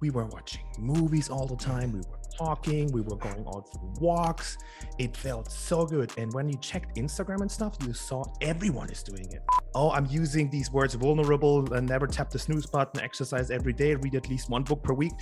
we were watching movies all the time. We were talking. We were going out for walks. It felt so good. And when you checked Instagram and stuff, you saw everyone is doing it. Oh, I'm using these words vulnerable never tap the snooze button, exercise every day, read at least one book per week.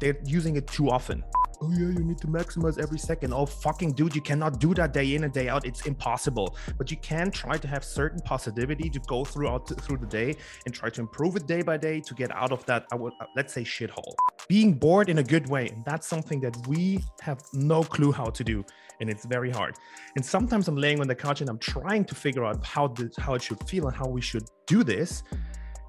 They're using it too often oh yeah, you need to maximize every second. Oh fucking dude, you cannot do that day in and day out. It's impossible. But you can try to have certain positivity to go throughout through the day and try to improve it day by day to get out of that. I would uh, let's say shithole. Being bored in a good way, and that's something that we have no clue how to do, and it's very hard. And sometimes I'm laying on the couch and I'm trying to figure out how this, how it should feel and how we should do this.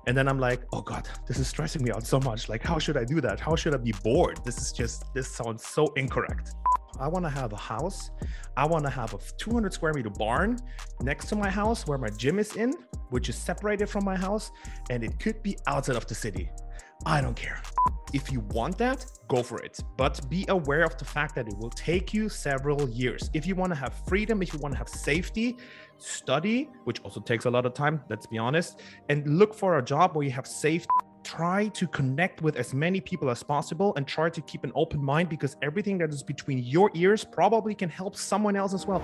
And then i'm like oh god this is stressing me out so much. Like how should i do that? How should i be bored? This is just this sounds so incorrect. I want to have a house. I want to have a 200 square meter barn next to my house where my gym is in which is separated from my house and it could be outside of the city I don't care. If you want that, go for it. But be aware of the fact that it will take you several years. If you want to have freedom, if you want to have safety, study, which also takes a lot of time, let's be honest, and look for a job where you have safety. Try to connect with as many people as possible and try to keep an open mind because everything that is between your ears probably can help someone else as well.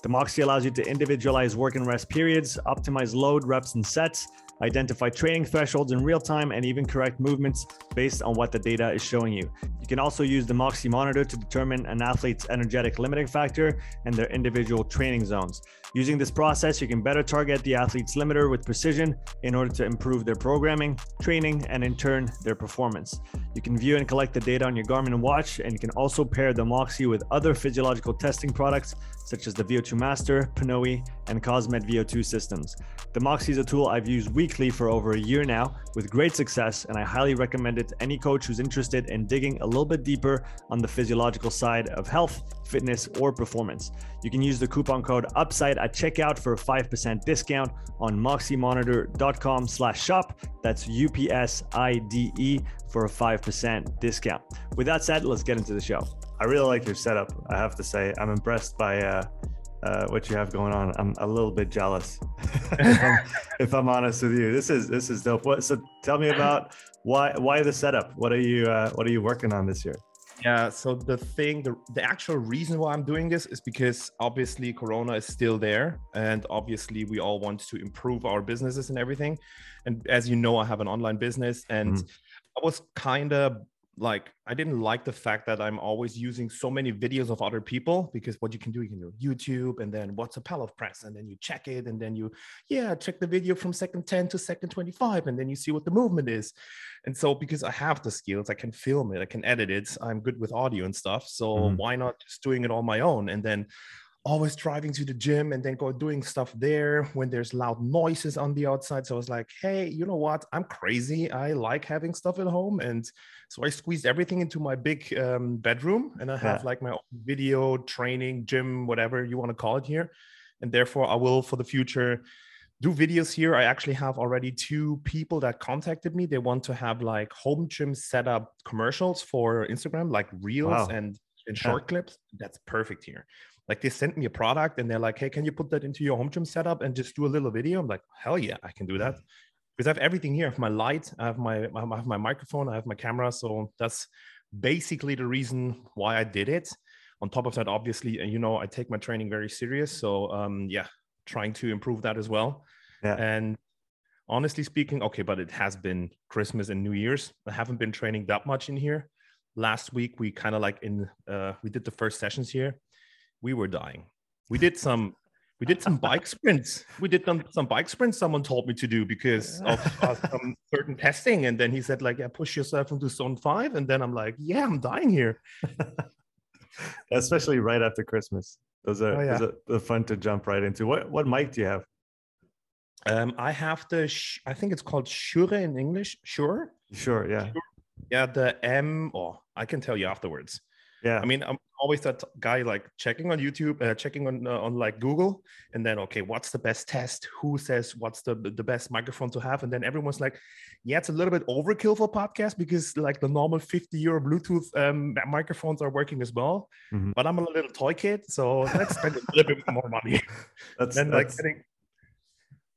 The Moxy allows you to individualize work and rest periods, optimize load, reps, and sets, identify training thresholds in real time, and even correct movements based on what the data is showing you. You can also use the Moxy monitor to determine an athlete's energetic limiting factor and their individual training zones. Using this process, you can better target the athlete's limiter with precision in order to improve their programming, training, and in turn, their performance. You can view and collect the data on your Garmin watch, and you can also pair the Moxy with other physiological testing products such as the VO2 Master, Pnoe, and Cosmed VO2 systems. The Moxy is a tool I've used weekly for over a year now with great success, and I highly recommend it to any coach who's interested in digging a little bit deeper on the physiological side of health, fitness, or performance. You can use the coupon code UPSIDE at checkout for a 5% discount on moxymonitor.com slash shop. That's U-P-S-I-D-E for a 5% discount. With that said, let's get into the show. I really like your setup. I have to say, I'm impressed by uh, uh, what you have going on. I'm a little bit jealous, if, I'm, if, I'm, honest with you. This is this is dope. What? So tell me about why why the setup. What are you uh, What are you working on this year? Yeah. So the thing, the the actual reason why I'm doing this is because obviously Corona is still there, and obviously we all want to improve our businesses and everything. And as you know, I have an online business, and mm. I was kind of like I didn't like the fact that I'm always using so many videos of other people because what you can do, you can do YouTube and then what's a Pallof press, and then you check it, and then you, yeah, check the video from second 10 to second 25, and then you see what the movement is. And so because I have the skills, I can film it, I can edit it, I'm good with audio and stuff. So mm-hmm. why not just doing it on my own? And then always driving to the gym and then go doing stuff there when there's loud noises on the outside. So I was like, hey, you know what? I'm crazy. I like having stuff at home. And so I squeezed everything into my big um, bedroom and I have yeah. like my video training, gym, whatever you want to call it here. And therefore, I will for the future do videos here. I actually have already two people that contacted me. They want to have like home gym setup commercials for Instagram, like reels wow. and, and short yeah. clips. That's perfect here like they sent me a product and they're like hey can you put that into your home gym setup and just do a little video? I'm like hell yeah i can do that. Because i have everything here. I have my light i have my i have my microphone i have my camera. So that's basically the reason why i did it. On top of that obviously and you know i take my training very serious. So um yeah trying to improve that as well. Yeah. and honestly speaking okay but it has been christmas and new year's. I haven't been training that much in here. Last week we kind of like in uh we did the first sessions here we were dying. We did some we did some bike sprints. We did some, some bike sprints. Someone told me to do because of uh, some certain testing, and then he said like, "Yeah, push yourself into zone five. And then I'm like, "Yeah, I'm dying here." Especially right after Christmas, those are, oh, yeah. those are fun to jump right into. What what mic do you have? Um, I have the, sh- I think it's called Shure in English. Sure. Sure. Yeah. Yeah. The M, oh, I can tell you afterwards. Yeah. I mean, I'm always that guy like checking on YouTube, uh, checking on uh, on like Google, and then okay, what's the best test? Who says what's the the best microphone to have? And then everyone's like, yeah, it's a little bit overkill for podcast because like the normal 50 euro Bluetooth um, microphones are working as well. Mhm. But I'm a little toy kid, so let's spend a little bit more money. That's then like getting,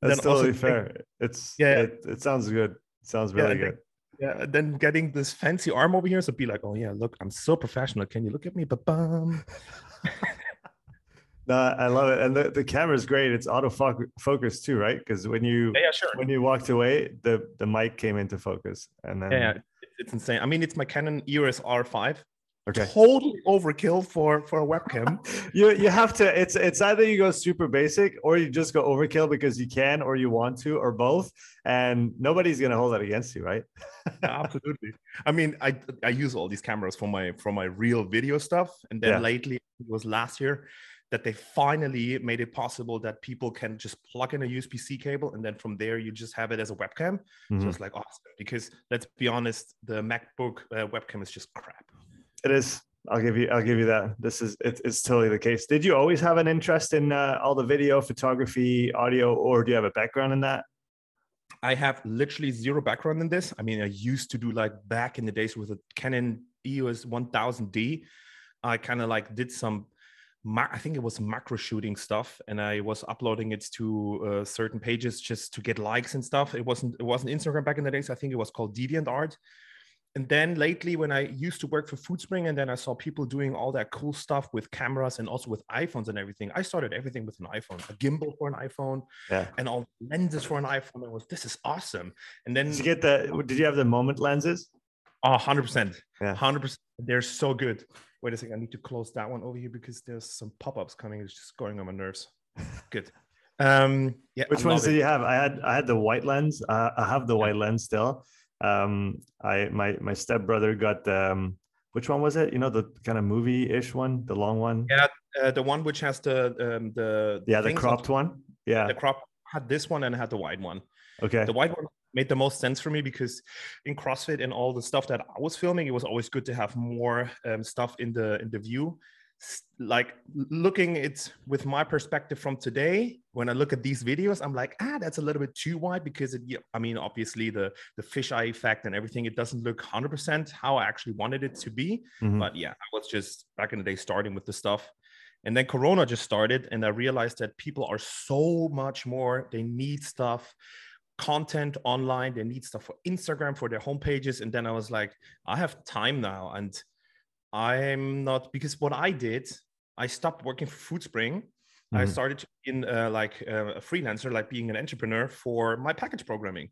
that's totally fair. It's Yeah. It, it sounds good. It sounds really think- good. Yeah, uh, then getting this fancy arm over here, so be like, oh yeah, look, I'm so professional. Can you look at me? Ba-bum. No, I love it, and the, the camera is great. It's auto focus too, right? Because when you Yeah, yeah, sure. when you walked away, the the mic came into focus, and then Yeah, it's insane. I mean, it's my Canon EOS R5. Okay. Totally overkill for for a webcam. You you have to. It's it's either you go super basic or you just go overkill because you can or you want to or both, and nobody's gonna hold that against you, right? Absolutely. I mean, I I use all these cameras for my for my real video stuff, and then Yeah. lately it was last year that they finally made it possible that people can just plug in a USB-C cable, and then from there you just have it as a webcam. So Mhm. it's like awesome because let's be honest, the MacBook uh, webcam is just crap. It is. I'll give you. I'll give you that. This is. It, it's totally the case. Did you always have an interest in uh, all the video, photography, audio, or do you have a background in that? I have literally zero background in this. I mean, I used to do like back in the days with a Canon EOS 1000D. I kind of like did some, I think it was macro shooting stuff, and I was uploading it to uh, certain pages just to get likes and stuff. It wasn't it wasn't Instagram back in the days. I think it was called DeviantArt. And then lately, when I used to work for Foodspring, and then I saw people doing all that cool stuff with cameras and also with iPhones and everything, I started everything with an iPhone, a gimbal for an iPhone, Yeah. and all lenses for an iPhone. I was, this is awesome. And then, Did you get the? Did you have the moment lenses? oh, 100%. Yeah. 100%. They're so good. Wait a second. I need to close that one over here because there's some pop ups coming. It's just going on my nerves. Good. Um, yeah. Which I ones did it. you have? I had I had the white lens. Uh, I have the Yeah. white lens still. Um, I my my stepbrother got. Um, which one was it? You know the kind of movie-ish one, the long one. Yeah, Uh, the one which has the um, the Yeah, the things on cropped one. Yeah. the crop had this one and had the white one. Okay. The white one made the most sense for me because in CrossFit and all the stuff that I was filming, it was always good to have more um, stuff in the in the view. Like looking it with my perspective from today, when I look at these videos, I'm like, ah, that's a little bit too wide because it, yeah, I mean, obviously the the fisheye effect and everything, it doesn't look 100% how I actually wanted it to be. Mhm. But yeah, I was just back in the day starting with the stuff. And then Corona just started, and I realized that people are so much more. They need stuff, content online. They need stuff for Instagram, for their homepages. And then I was like, I have time now. And I'm not, because what I did, I stopped working for Foodspring. I Mhm. started in uh, like uh, a freelancer, like being an entrepreneur for my package programming.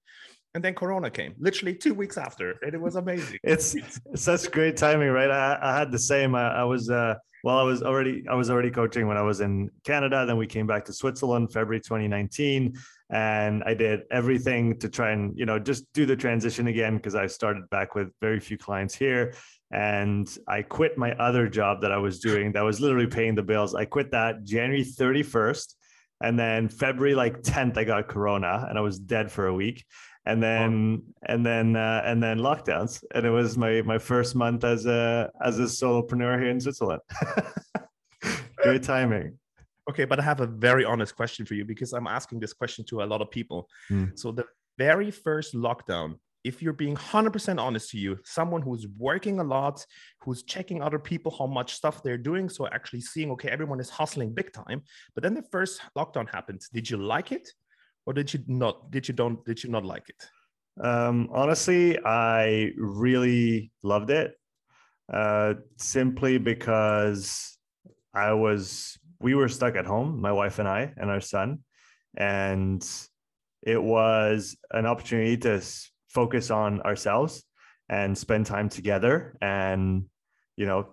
And then Corona came literally two weeks after, and it was amazing. It's it's such great timing, right? I, I had the same. I, I was uh, well, I was already I was already coaching when I was in Canada. Then we came back to Switzerland, February 2019, and I did everything to try and you know just do the transition again because I started back with very few clients here, and I quit my other job that I was doing that was literally paying the bills. I quit that January 31st. And then February like 10th, I got Corona and I was dead for a week and then and then uh, and then lockdowns and it was my my first month as a as a solopreneur here in switzerland great timing Okay, but I have a very honest question for you because I'm asking this question to a lot of people. Hmm. So the very first lockdown, if you're being 100% honest to you, someone who's working a lot, who's checking other people how much stuff they're doing, so actually seeing okay, everyone is hustling big time. But then the first lockdown happened. Did you like it, or did you not? Did you don't? Did you not like it? um, honestly i really loved it uh, simply because i was we were stuck at home my wife and i and our son and it was an opportunity to focus on ourselves and spend time together and you know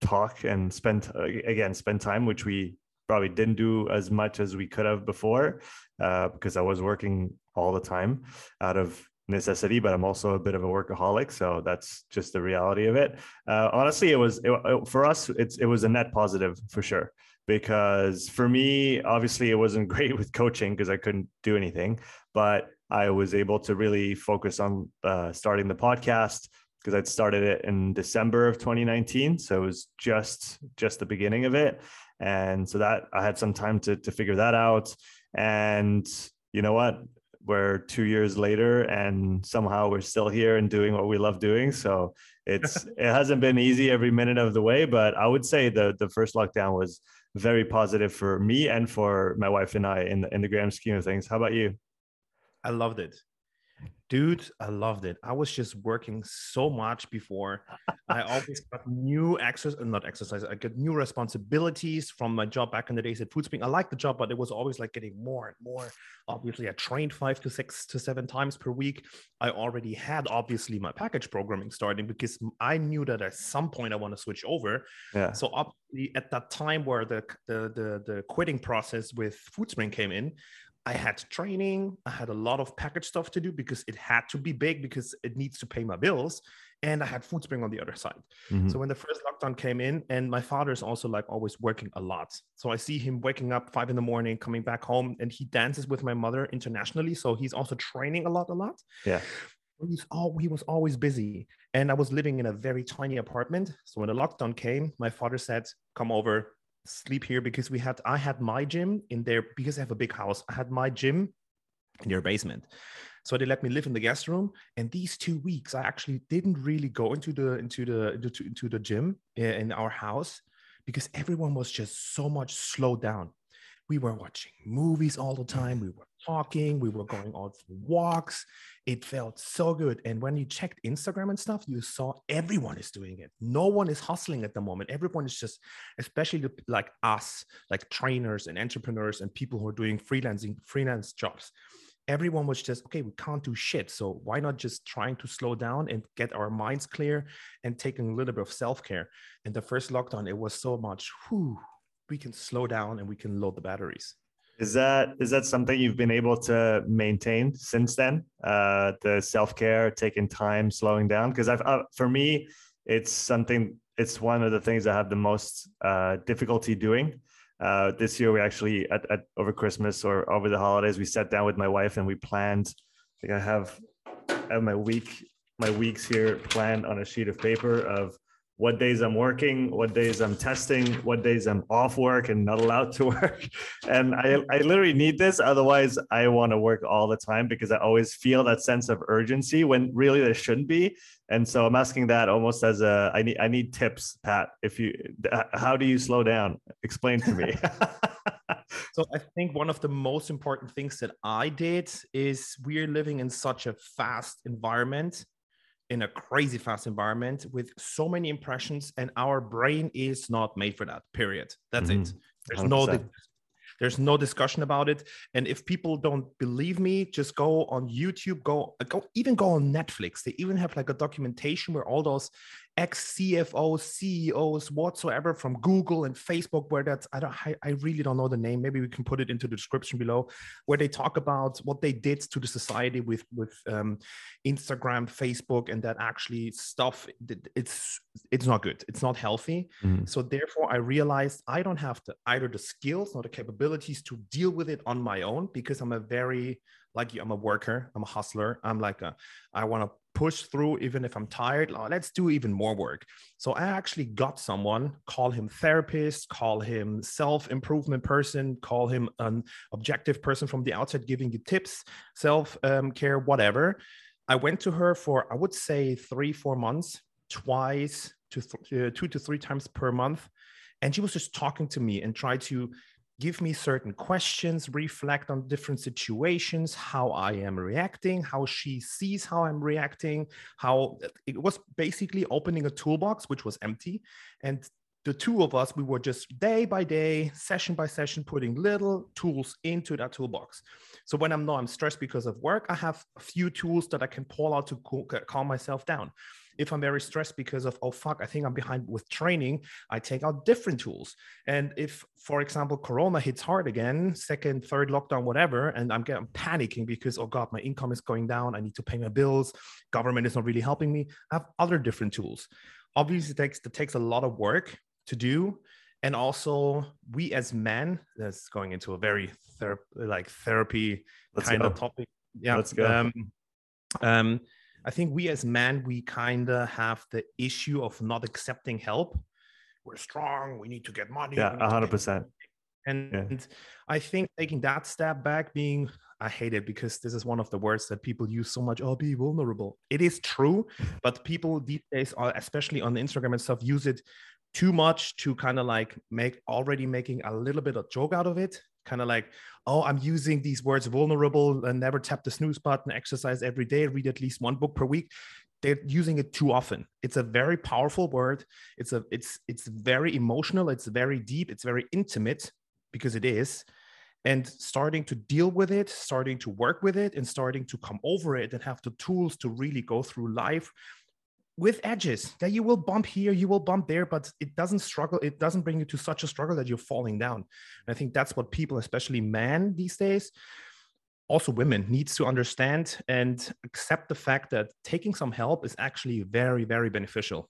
talk and spend again spend time which we probably didn't do as much as we could have before uh, because i was working all the time out of necessity but i'm also a bit of a workaholic so that's just the reality of it. Uh, honestly it was it, it- for us it's it was a net positive for sure because for me, obviously, it wasn't great with coaching because I couldn't do anything, but I was able to really focus on uh, starting the podcast because I'd started it in December of 2019, so it was just just the beginning of it, and so that I had some time to to figure that out. And you know what? We're two years later, and somehow we're still here and doing what we love doing. So it's it hasn't been easy every minute of the way, but I would say the the first lockdown was very positive for me and for my wife and I in the, in the grand scheme of things. How about you? I loved it. Dude, I loved it. I was just working so much before. I always got new exercise, uh, not exercise. I got new responsibilities from my job back in the days at FoodSpring. I liked the job, but it was always like getting more and more. Obviously, I trained five to six to seven times per week. I already had obviously my package programming starting because I knew that at some point I want to switch over. Yeah. So obviously, at that time where the the the, the quitting process with FoodSpring came in, I had training. I had a lot of package stuff to do because it had to be big because it needs to pay my bills. And I had FoodSpring on the other side. Mm-hmm. So when the first lockdown came in, and my father is also like always working a lot. So I see him waking up five in the morning, coming back home, and he dances with my mother internationally. So he's also training a lot, a lot. Yeah. He's all, he was always busy. And I was living in a very tiny apartment. So when the lockdown came, my father said, Come over, sleep here because we had I had my gym in there because I have a big house. I had my gym in their basement. So they let me live in the guest room. And these two weeks, I actually didn't really go into the into the into, into the gym eh, in our house because everyone was just so much slowed down. We were watching movies all the time. We were talking. We were going out for walks. It felt so good. And when you checked Instagram and stuff, you saw everyone is doing it. No one is hustling at the moment. Everyone is just, especially like us, like trainers and entrepreneurs and people who are doing freelancing, freelance jobs. Everyone was just, okay, we can't do shit. So why not just trying to slow down and get our minds clear and taking a little bit of self care? And the first lockdown, it was so much, whew, we can slow down and we can load the batteries. Is that is that something you've been able to maintain since then? Uh, the self care, taking time, slowing down. Because I've uh, for me, it's something. It's one of the things I have the most uh, difficulty doing. Uh, this year, we actually at, at over Christmas or over the holidays, we sat down with my wife and we planned. Like I have, I have my week, my weeks here planned on a sheet of paper of what days I'm working, what days I'm testing, what days I'm off work and not allowed to work. And I, I literally need this. Otherwise, I want to work all the time because I always feel that sense of urgency when really there shouldn't be. And so I'm asking that almost as a I need I need tips, Pat. If you how do you slow down? Explain to me. so I think one of the most important things that I did is we're living in such a fast environment in a crazy fast environment with so many impressions and our brain is not made for that period that's mm-hmm. it there's 100%. no there's no discussion about it and if people don't believe me just go on youtube go go even go on netflix they even have like a documentation where all those ex CFOs, CEOs, whatsoever from Google and Facebook, where that's I don't I, I, really don't know the name. Maybe we can put it into the description below, where they talk about what they did to the society with with um, Instagram, Facebook, and that actually stuff. It's it's not good. It's not healthy. Mm-hmm. So therefore, I realized I don't have the either the skills nor the capabilities to deal with it on my own because I'm a very like you, I'm a worker, I'm a hustler. I'm like a, I want to push through even if i'm tired oh, let's do even more work. So i actually got someone call him therapist call him self-improvement person call him an objective person from the outside giving you tips self um, care whatever. I went to her for i would say three four months twice to th- uh, two to three times per month. And she was just talking to me and tried to give me certain questions, reflect on different situations, how I am reacting, how she sees how I'm reacting, how it was basically opening a toolbox, which was empty. And the two of us, we were just day by day, session by session, putting little tools into that toolbox. So when I'm not, I'm stressed because of work, I have a few tools that I can pull out to calm myself down if I'm very stressed because of, oh, fuck, I think I'm behind with training, I take out different tools. And if, for example, Corona hits hard again, second, third lockdown, whatever, and I'm getting panicking because, oh God, my income is going down. I need to pay my bills. Government is not really helping me. I have other different tools. Obviously, it takes, it takes a lot of work to do and also we as men that's going into a very ther- like therapy Let's kind go. of topic yeah let's go um, um i think we as men we kind of have the issue of not accepting help. We're strong we need to get money yeah 100% and yeah. i think taking that step back being i hate it because this is one of the words that people use so much oh be vulnerable. It is true but people these days are especially on instagram and stuff use it too much to kind of like make already making a little bit of joke out of it kind of like oh i'm using these words vulnerable and never tap the snooze button exercise every day read at least one book per week. They're using it too often. It's a very powerful word. It's a it's it's very emotional it's very deep it's very intimate because it is. And starting to deal with it starting to work with it and starting to come over it and have the tools to really go through life with edges that you will bump here you will bump there but it doesn't struggle it doesn't bring you to such a struggle that you're falling down. And i think that's what people especially men these days also women needs to understand and accept the fact that taking some help is actually very very beneficial.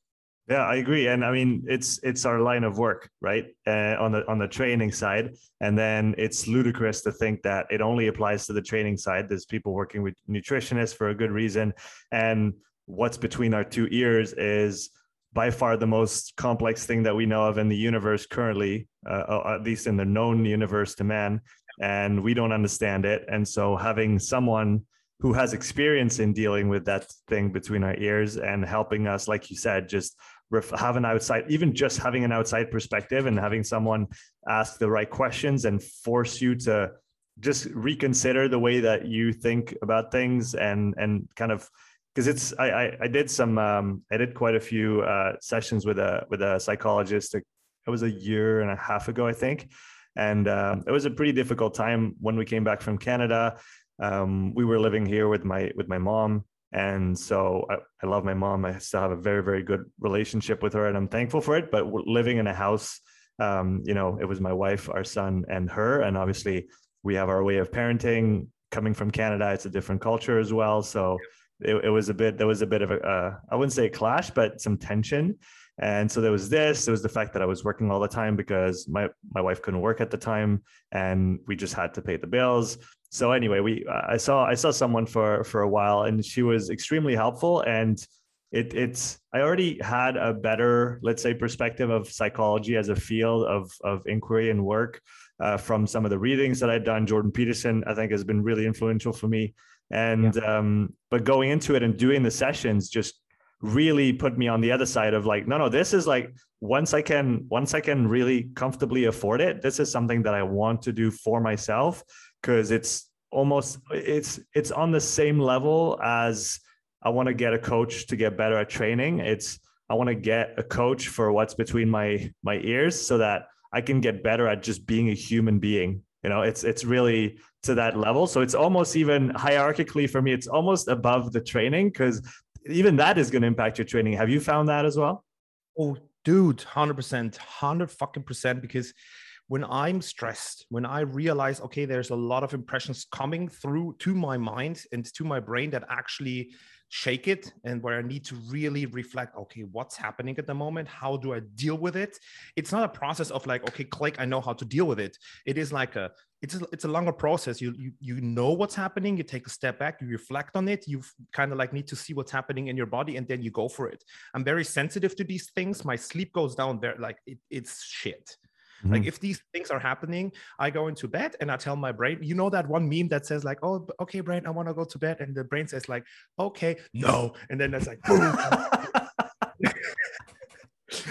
Yeah i agree. And i mean it's it's our line of work right? Uh, on the on the training side. And then it's ludicrous to think that it only applies to the training side. There's people working with nutritionists for a good reason. And what's between our two ears is by far the most complex thing that we know of in the universe currently, uh, uh, at least in the known universe to man. And we don't understand it. And so having someone who has experience in dealing with that thing between our ears and helping us, like you said, just ref- have an outside, even just having an outside perspective and having someone ask the right questions and force you to just reconsider the way that you think about things and and kind of because it's I, I, I did some um, I did quite a few uh, sessions with a with a psychologist. It was a year and a half ago, I think, and um, it was a pretty difficult time when we came back from Canada. Um, we were living here with my with my mom, and so I, I love my mom. I still have a very very good relationship with her, and I'm thankful for it. But living in a house, um, you know, it was my wife, our son, and her, and obviously we have our way of parenting. Coming from Canada, it's a different culture as well, so it, it was a bit there was a bit of a uh, I wouldn't say a clash, but some tension. And so there was this. There was the fact that I was working all the time because my my wife couldn't work at the time, and we just had to pay the bills. So anyway, we I saw I saw someone for for a while, and she was extremely helpful. And it it's I already had a better let's say perspective of psychology as a field of of inquiry and work uh, from some of the readings that I'd done. Jordan Peterson I think has been really influential for me and yeah. um, but going into it and doing the sessions just really put me on the other side of like no no this is like once i can once i can really comfortably afford it this is something that i want to do for myself because it's almost it's it's on the same level as i want to get a coach to get better at training it's i want to get a coach for what's between my my ears so that i can get better at just being a human being you know it's it's really to that level. So it's almost even hierarchically for me it's almost above the training because even that is going to impact your training. Have you found that as well? Oh dude 100% 100 fucking percent because when i'm stressed when i realize okay there's a lot of impressions coming through to my mind and to my brain that actually shake it and where I need to really reflect, okay, what's happening at the moment? How do I deal with it? It's not a process of like, okay, click, I know how to deal with it. It is like a it's a, it's a longer process. You, you you know what's happening, you take a step back, you reflect on it, you kind of like need to see what's happening in your body and then you go for it. I'm very sensitive to these things. My sleep goes down there like it, it's shit. Mm-hmm. Like if these things are happening, I go into bed and I tell my brain, you know that one meme that says like, "Oh, okay, brain, I want to go to bed," and the brain says like, "Okay, no," and then that's like,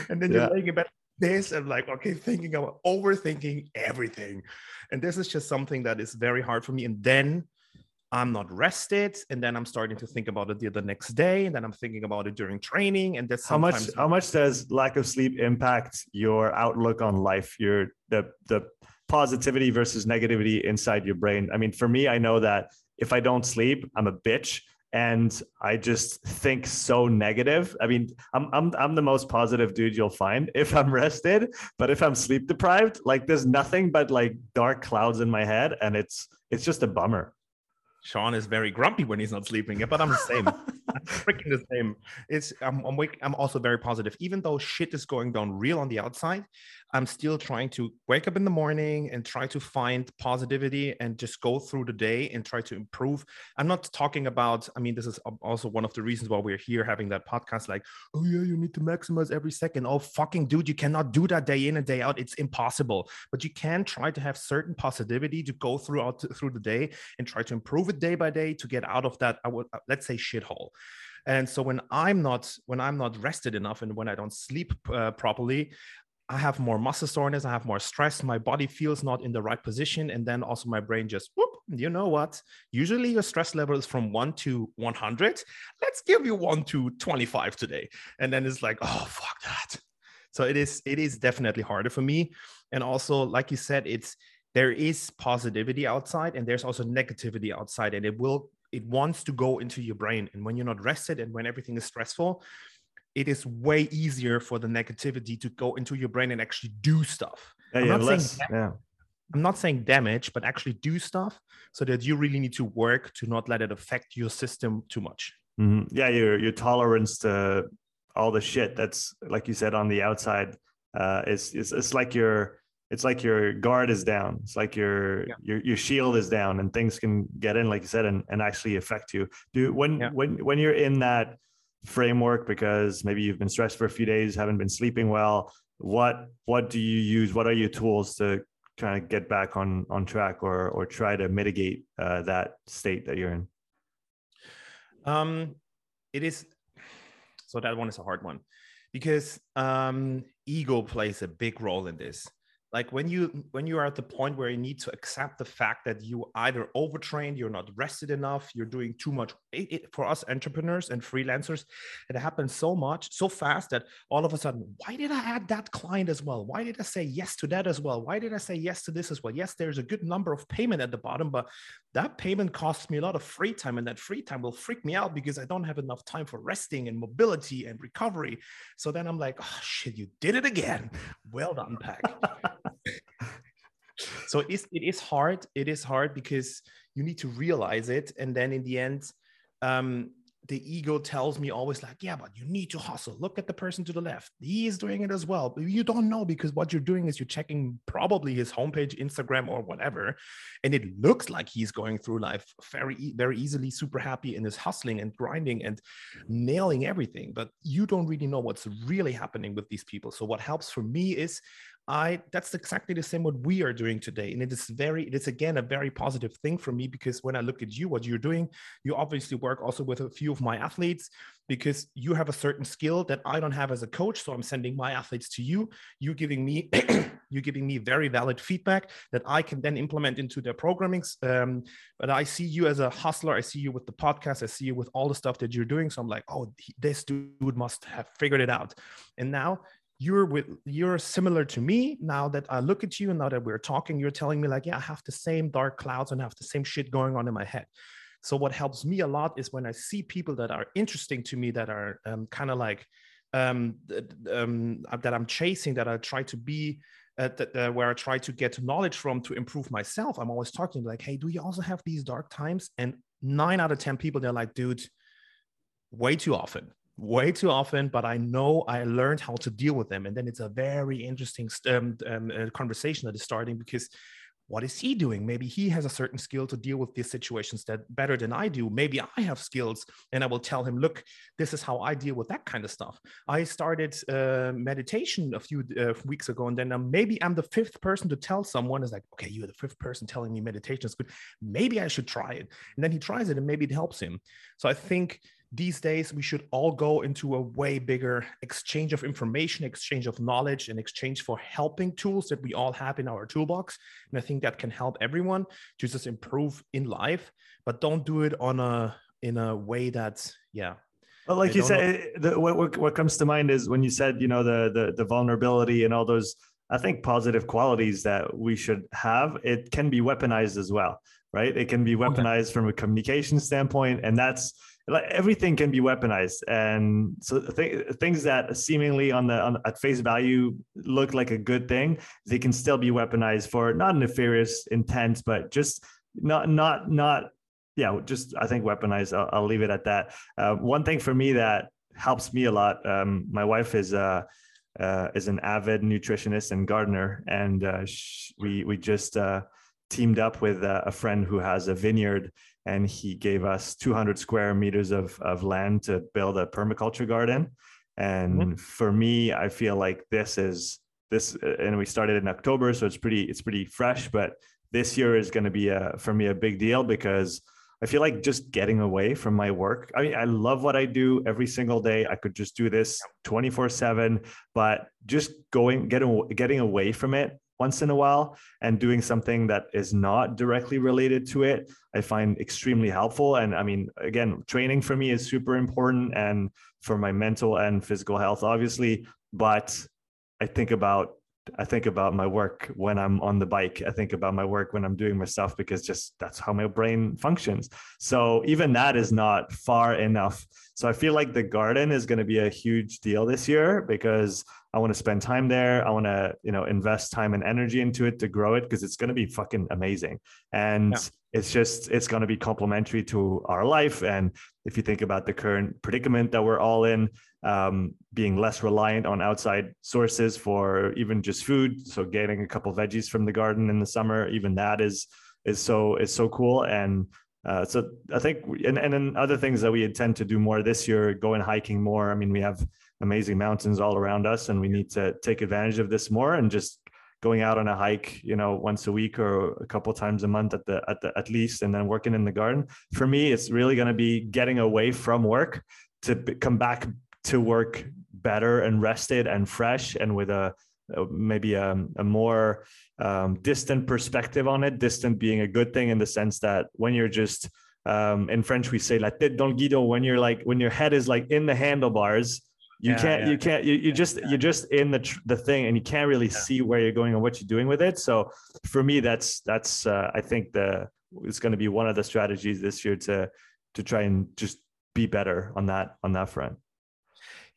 and then yeah. you're laying in bed this and like okay thinking about overthinking everything and this is just something that is very hard for me and then I'm not rested, and then I'm starting to think about it the, the next day, and then I'm thinking about it during training, and that's how much how much does lack of sleep impact your outlook on life, your the the positivity versus negativity inside your brain? I mean, for me, I know that if I don't sleep, I'm a bitch, and I just think so negative. I mean, I'm I'm I'm the most positive dude you'll find if I'm rested, but if I'm sleep deprived, like there's nothing but like dark clouds in my head, and it's it's just a bummer. Sean is very grumpy when he's not sleeping, but I'm the same. I'm freaking the same. It's I'm I'm, wake, I'm also very positive. Even though shit is going down real on the outside, I'm still trying to wake up in the morning and try to find positivity and just go through the day and try to improve. I'm not talking about, I mean, this is also one of the reasons why we're here having that podcast like, oh, yeah, you need to maximize every second. Oh, fucking dude, you cannot do that day in and day out. It's impossible. But you can try to have certain positivity to go throughout through the day and try to improve it day by day to get out of that, I would, let's say, shithole and so when i'm not when i'm not rested enough and when i don't sleep uh, properly I have more muscle soreness, I have more stress, my body feels not in the right position. And then also my brain just, whoop, you know what? Usually your stress level is from one to 100. Let's give you one to 25 today. And then it's like, oh, fuck that. So it is, it is definitely harder for me. And also, like you said, it's, there is positivity outside and there's also negativity outside and it will, it wants to go into your brain. And when you're not rested and when everything is stressful, it is way easier for the negativity to go into your brain and actually do stuff. Yeah, I'm, yeah, not less, saying, yeah. I'm not saying damage, but actually do stuff so that you really need to work to not let it affect your system too much. Mm-hmm. Yeah, your your tolerance to all the shit that's like you said on the outside uh, is is it's like your it's like your guard is down. It's like your yeah. your your shield is down, and things can get in, like you said, and, and actually affect you. Do when yeah. when when you're in that framework because maybe you've been stressed for a few days, haven't been sleeping well. What what do you use? What are your tools to kind of get back on on track or or try to mitigate uh, that state that you're in? Um, it is so that one is a hard one because um, ego plays a big role in this like when you when you are at the point where you need to accept the fact that you either overtrained you're not rested enough you're doing too much it, it, for us entrepreneurs and freelancers it happens so much so fast that all of a sudden why did i add that client as well? Why did i say yes to that as well? Why did i say yes to this as well? Yes there's a good number of payment at the bottom but that payment costs me a lot of free time and that free time will freak me out because i don't have enough time for resting and mobility and recovery. So then i'm like oh shit you did it again. Well done pack so it is it is hard. It is hard because you need to realize it and then in the end um, the ego tells me always like yeah but you need to hustle. Look at the person to the left. He is doing it as well. But you don't know because what you're doing is you're checking probably his homepage instagram or whatever and it looks like he's going through life very very easily super happy and is hustling and grinding and nailing everything but you don't really know what's really happening with these people. So what helps for me is I that's exactly the same what we are doing today. And it is very, it is again a very positive thing for me because when I look at you, what you're doing, you obviously work also with a few of my athletes because you have a certain skill that I don't have as a coach. So I'm sending my athletes to you. You're giving me you're giving me very valid feedback that I can then implement into their programming. Um, but I see you as a hustler. I see you with the podcast. I see you with all the stuff that you're doing. So I'm like, oh, this dude must have figured it out. And now you're with you're similar to me now that i look at you and now that we're talking you're telling me like yeah i have the same dark clouds and have the same shit going on in my head so what helps me a lot is when i see people that are interesting to me that are um, kind of like um, um, that i'm chasing that i try to be uh, uh, where I try to get knowledge from to improve myself. I'm always talking like, hey, do you also have these dark times? And nine out of 10 people, they're like, dude, way too often way too often, but I know I learned how to deal with them. And then it's a very interesting um, um, uh, conversation that is starting because what is he doing? Maybe he has a certain skill to deal with these situations that better than I do. Maybe I have skills, and I will tell him, "Look, this is how I deal with that kind of stuff." I started uh, meditation a few uh, weeks ago, and then um, maybe I'm the fifth person to tell someone is like, "Okay, you're the fifth person telling me meditation is good. Maybe I should try it." And then he tries it, and maybe it helps him. So I think these days we should all go into a way bigger exchange of information exchange of knowledge and exchange for helping tools that we all have in our toolbox and i think that can help everyone to just improve in life but don't do it on a in a way that's yeah well, like I you said, eh, the, what, what comes to mind is when you said, you know, the, the the vulnerability and all those, I think positive qualities that we should have. It can be weaponized as well, right? It can be weaponized okay. from a communication standpoint, and that's like everything can be weaponized and so th- things that seemingly on the on, at face value look like a good thing they can still be weaponized for not nefarious intent but just not not not yeah, just I think weaponized. I'll, I'll leave it at that. Uh, one thing for me that helps me a lot. Um, my wife is uh, uh, is an avid nutritionist and gardener, and uh, sh- we we just uh, teamed up with uh, a friend who has a vineyard, and he gave us 200 square meters of of land to build a permaculture garden. And mm-hmm. for me, I feel like this is this, and we started in October, so it's pretty it's pretty fresh. But this year is going to be a for me a big deal because I feel like just getting away from my work. I mean, I love what I do every single day. I could just do this 24 seven, but just going, getting, getting away from it once in a while and doing something that is not directly related to it, I find extremely helpful. And I mean, again, training for me is super important and for my mental and physical health, obviously, but I think about I think about my work when I'm on the bike. I think about my work when I'm doing my stuff because just that's how my brain functions. So even that is not far enough. So I feel like the garden is going to be a huge deal this year because I want to spend time there. I want to, you know, invest time and energy into it to grow it because it's going to be fucking amazing. And yeah. it's just it's going to be complementary to our life and if you think about the current predicament that we're all in, um, being less reliant on outside sources for even just food. So getting a couple veggies from the garden in the summer, even that is is so is so cool. And uh, so I think, and and then other things that we intend to do more this year, going hiking more. I mean, we have amazing mountains all around us, and we need to take advantage of this more and just going out on a hike you know once a week or a couple times a month at the at the at least and then working in the garden for me it's really going to be getting away from work to come back to work better and rested and fresh and with a maybe a, a more um, distant perspective on it. Distant being a good thing in the sense that when you're just um, in french we say la tête dans le guidon when you're like when your head is like in the handlebars you yeah, can't yeah. you can't you, you just you're just in the the thing and you can't really see where you're going and what you're doing with it. So for me that's that's uh, i think the it's going to be one of the strategies this year to to try and just be better on that on that front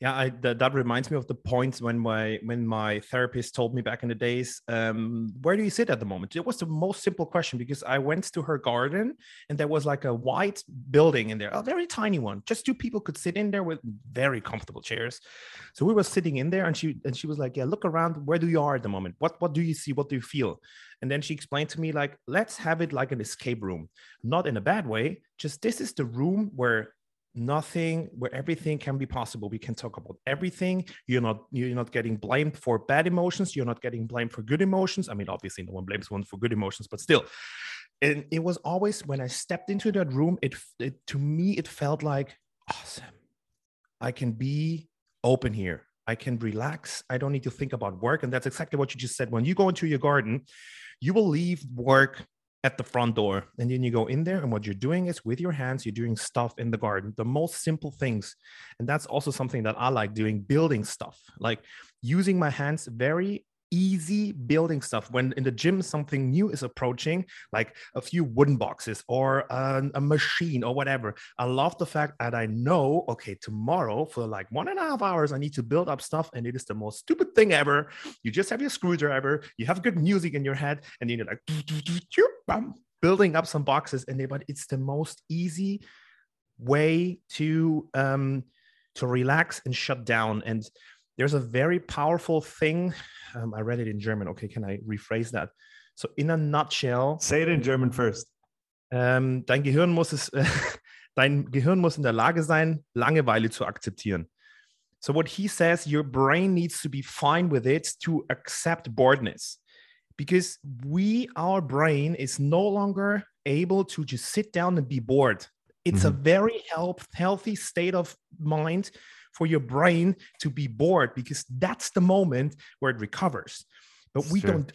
yeah I, that, that reminds me of the points when my when my therapist told me back in the days um, where do you sit at the moment? It was the most simple question because i went to her garden and there was like a white building in there a very tiny one. Just two people could sit in there with very comfortable chairs. So we were sitting in there and she and she was like yeah look around. Where do you are at the moment? What what do you see? What do you feel? And then she explained to me like let's have it like an escape room. Not in a bad way just this is the room where nothing where everything can be possible. We can talk about everything. You're not you're not getting blamed for bad emotions. You're not getting blamed for good emotions. I mean obviously no one blames one for good emotions but still. And it was always when i stepped into that room it, it to me it felt like awesome. I can be open here. I can relax. I don't need to think about work. And that's exactly what you just said. When you go into your garden you will leave work at the front door and then you go in there and what you're doing is with your hands you're doing stuff in the garden the most simple things. And that's also something that i like doing building stuff. Like using my hands very easy building stuff. When in the gym something new is approaching like a few wooden boxes or a, a, machine or whatever. I love the fact that i know okay tomorrow for like one and a half hours i need to build up stuff and it is the most stupid thing ever. You just have your screwdriver you have good music in your head and you're like building up some boxes and they, but it's the most easy way to um to relax and shut down. And there's a very powerful thing. Um, I read it in German. Okay, can I rephrase that? So, in a nutshell. Say it in German first. Ähm, dein Gehirn muss es, äh, dein Gehirn muss in der Lage sein, Langeweile zu akzeptieren. So, what he says, your brain needs to be fine with it to accept boredness. Because we, our brain, is no longer able to just sit down and be bored. It's mm-hmm. a very health, healthy state of mind for your brain to be bored because that's the moment where it recovers. But we don't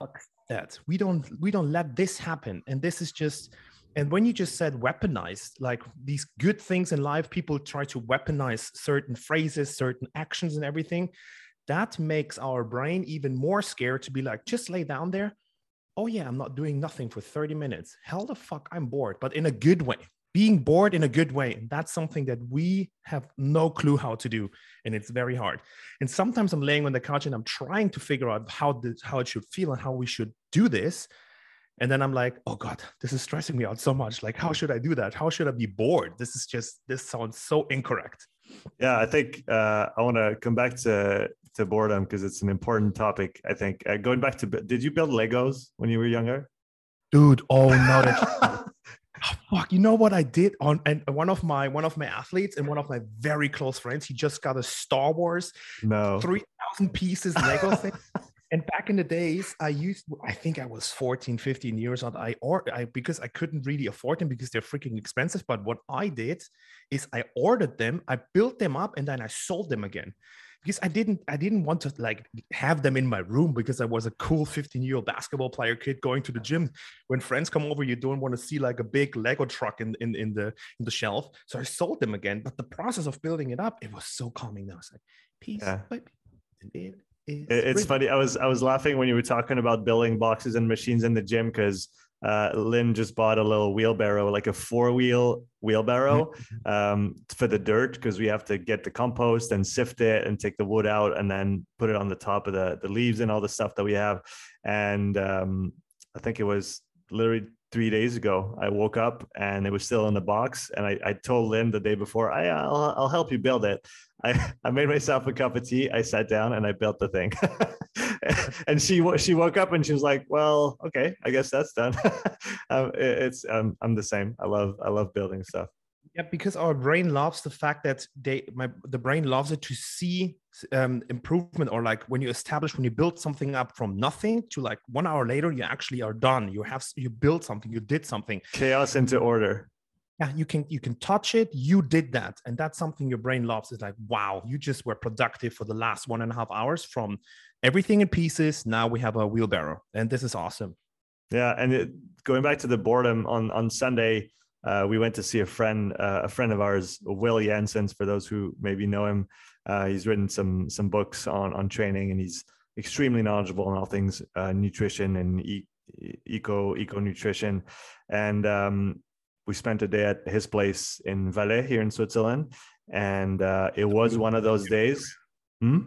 that. We don't we don't let this happen. And this is just and when you just said weaponized, like these good things in life, people try to weaponize certain phrases, certain actions, and everything. That makes our brain even more scared to be like, just lay down there. Oh, yeah, I'm not doing nothing for 30 minutes. Hell the fuck, I'm bored, but in a good way being bored in a good way. And that's something that we have no clue how to do. And it's very hard. And sometimes I'm laying on the couch and I'm trying to figure out how this, how it should feel and how we should do this. and then i'm like oh god this is stressing me out so much like how should i do that how should i be bored this is just this sounds so incorrect yeah i think uh, i want to come back to to boredom because it's an important topic i think uh, going back to did you build legos when you were younger dude oh no oh, fuck you know what i did on and one of my one of my athletes and one of my very close friends he just got a star wars no. 3000 pieces lego thing. And back in the days i used i think i was 14 15 years old i or i because i couldn't really afford them because they're freaking expensive but what i did is i ordered them i built them up and then i sold them again because i didn't i didn't want to like have them in my room because i was a cool 15 year old basketball player kid going to the gym when friends come over you don't want to see like a big lego truck in in, in the in the shelf so i sold them again but the process of building it up it was so calming now was like peace yeah. it it's funny. I was I was laughing when you were talking about building boxes and machines in the gym because uh, Lynn just bought a little wheelbarrow, like a four wheel wheelbarrow mm-hmm. um, for the dirt because we have to get the compost and sift it and take the wood out and then put it on the top of the the leaves and all the stuff that we have. And um, I think it was literally three days ago. I woke up and it was still in the box. And I, I told Lynn the day before, I, I'll, I'll help you build it. I, I made myself a cup of tea. I sat down and I built the thing. and she she woke up and she was like, "Well, okay, I guess that's done." um, it, it's um, I'm the same. I love I love building stuff. Yeah, because our brain loves the fact that they my the brain loves it to see um, improvement or like when you establish when you build something up from nothing to like one hour later you actually are done. You have you built something, you did something. Chaos into order yeah you can you can touch it. You did that. And that's something your brain loves. Is like wow you just were productive for the last one and a half hours from everything in pieces. Now we have a wheelbarrow and this is awesome. Yeah and it, going back to the boredom on on sunday uh, we went to see a friend uh, a friend of ours will Janssens for those who maybe know him. Uh, he's written some some books on on training and he's extremely knowledgeable on all things uh, nutrition and e- eco eco nutrition. And um, we spent a day at his place in Valais here in Switzerland, and uh, it was one of those days. Hmm?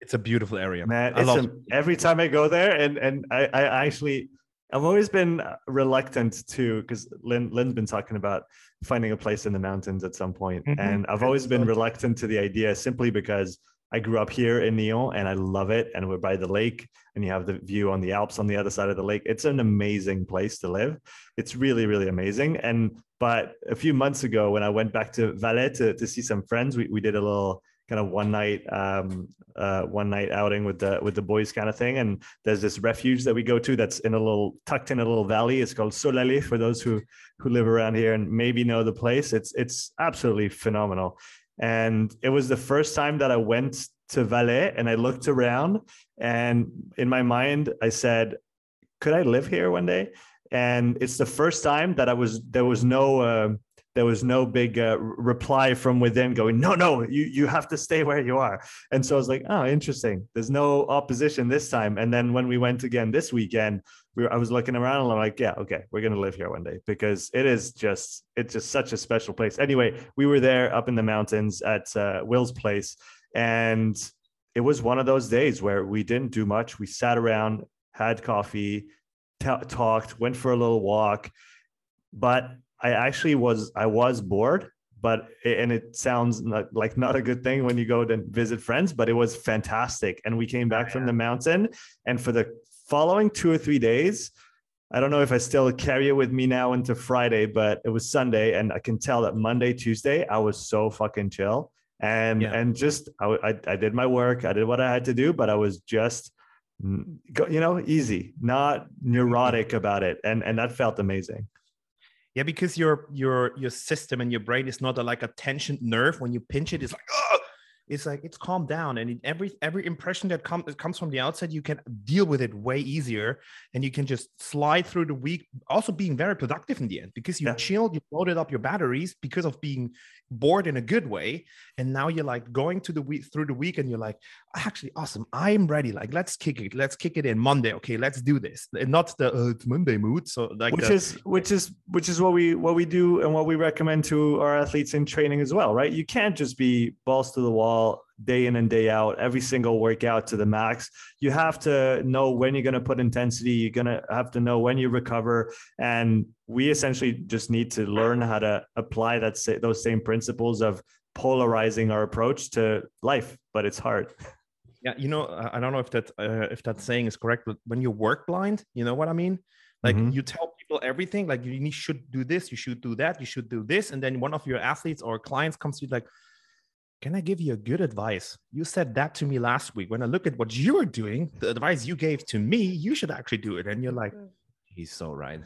It's a beautiful area, man. I love a, every time I go there, and and I, I actually I've always been reluctant to because Lynn Lynn's been talking about finding a place in the mountains at some point, mm-hmm. and I've always been reluctant to the idea simply because I grew up here in Nyon and I love it. And we're by the lake and you have the view on the Alps on the other side of the lake. It's an amazing place to live. It's really, really amazing. And but a few months ago, when I went back to Valais to, to see some friends, we, we did a little kind of one night um, uh, one night outing with the with the boys kind of thing and there's this refuge that we go to that's in a little tucked in a little valley it's called Solalex for those who who live around here and maybe know the place it's it's absolutely phenomenal and it was the first time that I went to Valais and I looked around and in my mind, I said, could I live here one day? And it's the first time that I was, there was no, uh, there was no big uh, reply from within going, no, no, you, you have to stay where you are. And so I was like, oh, interesting. There's no opposition this time. And then when we went again this weekend, we were, I was looking around and I'm like, yeah, okay, we're gonna live here one day because it is just it's just such a special place. Anyway, we were there up in the mountains at uh, Will's place, and it was one of those days where we didn't do much. We sat around, had coffee, t- talked, went for a little walk, but I actually was I was bored but and it sounds not, like not a good thing when you go to visit friends but it was fantastic and we came back oh, yeah. from the mountain and for the following two or three days, I don't know if I still carry it with me now into Friday, but it was Sunday, and I can tell that Monday, Tuesday, I was so fucking chill, and yeah. and just I, I, I did my work, I did what I had to do, but I was just mm, you know easy, not neurotic about it, and and that felt amazing. Yeah, because your your your system and your brain is not a, like a tension nerve. When you pinch it, it's like oh, it's like it's calmed down and every every impression that comes comes from the outside you can deal with it way easier and you can just slide through the week also being very productive in the end because you yeah. chilled you loaded up your batteries because of being bored in a good way and now you're like going to the week through the week and you're like actually awesome i'm ready like let's kick it let's kick it in monday okay let's do this. And not the uh, it's monday mood so like which the, is which is which is what we what we do and what we recommend to our athletes in training as well right? You can't just be balls to the wall day in and day out, every single workout to the max. You have to know when you're going to put intensity. You're going to have to know when you recover. And we essentially just need to learn how to apply that those same principles of polarizing our approach to life, but it's hard. Yeah, you know, I don't know if that uh, if that saying is correct, but when you work blind, you know what I mean? Like mm-hmm. you tell people everything, like you should do this, you should do that, you should do this, and then one of your athletes or clients comes to you like, "Can I give you a good advice? You said that to me last week. When I look at what you're doing, the advice you gave to me, you should actually do it." And you're like, mm. "He's so right."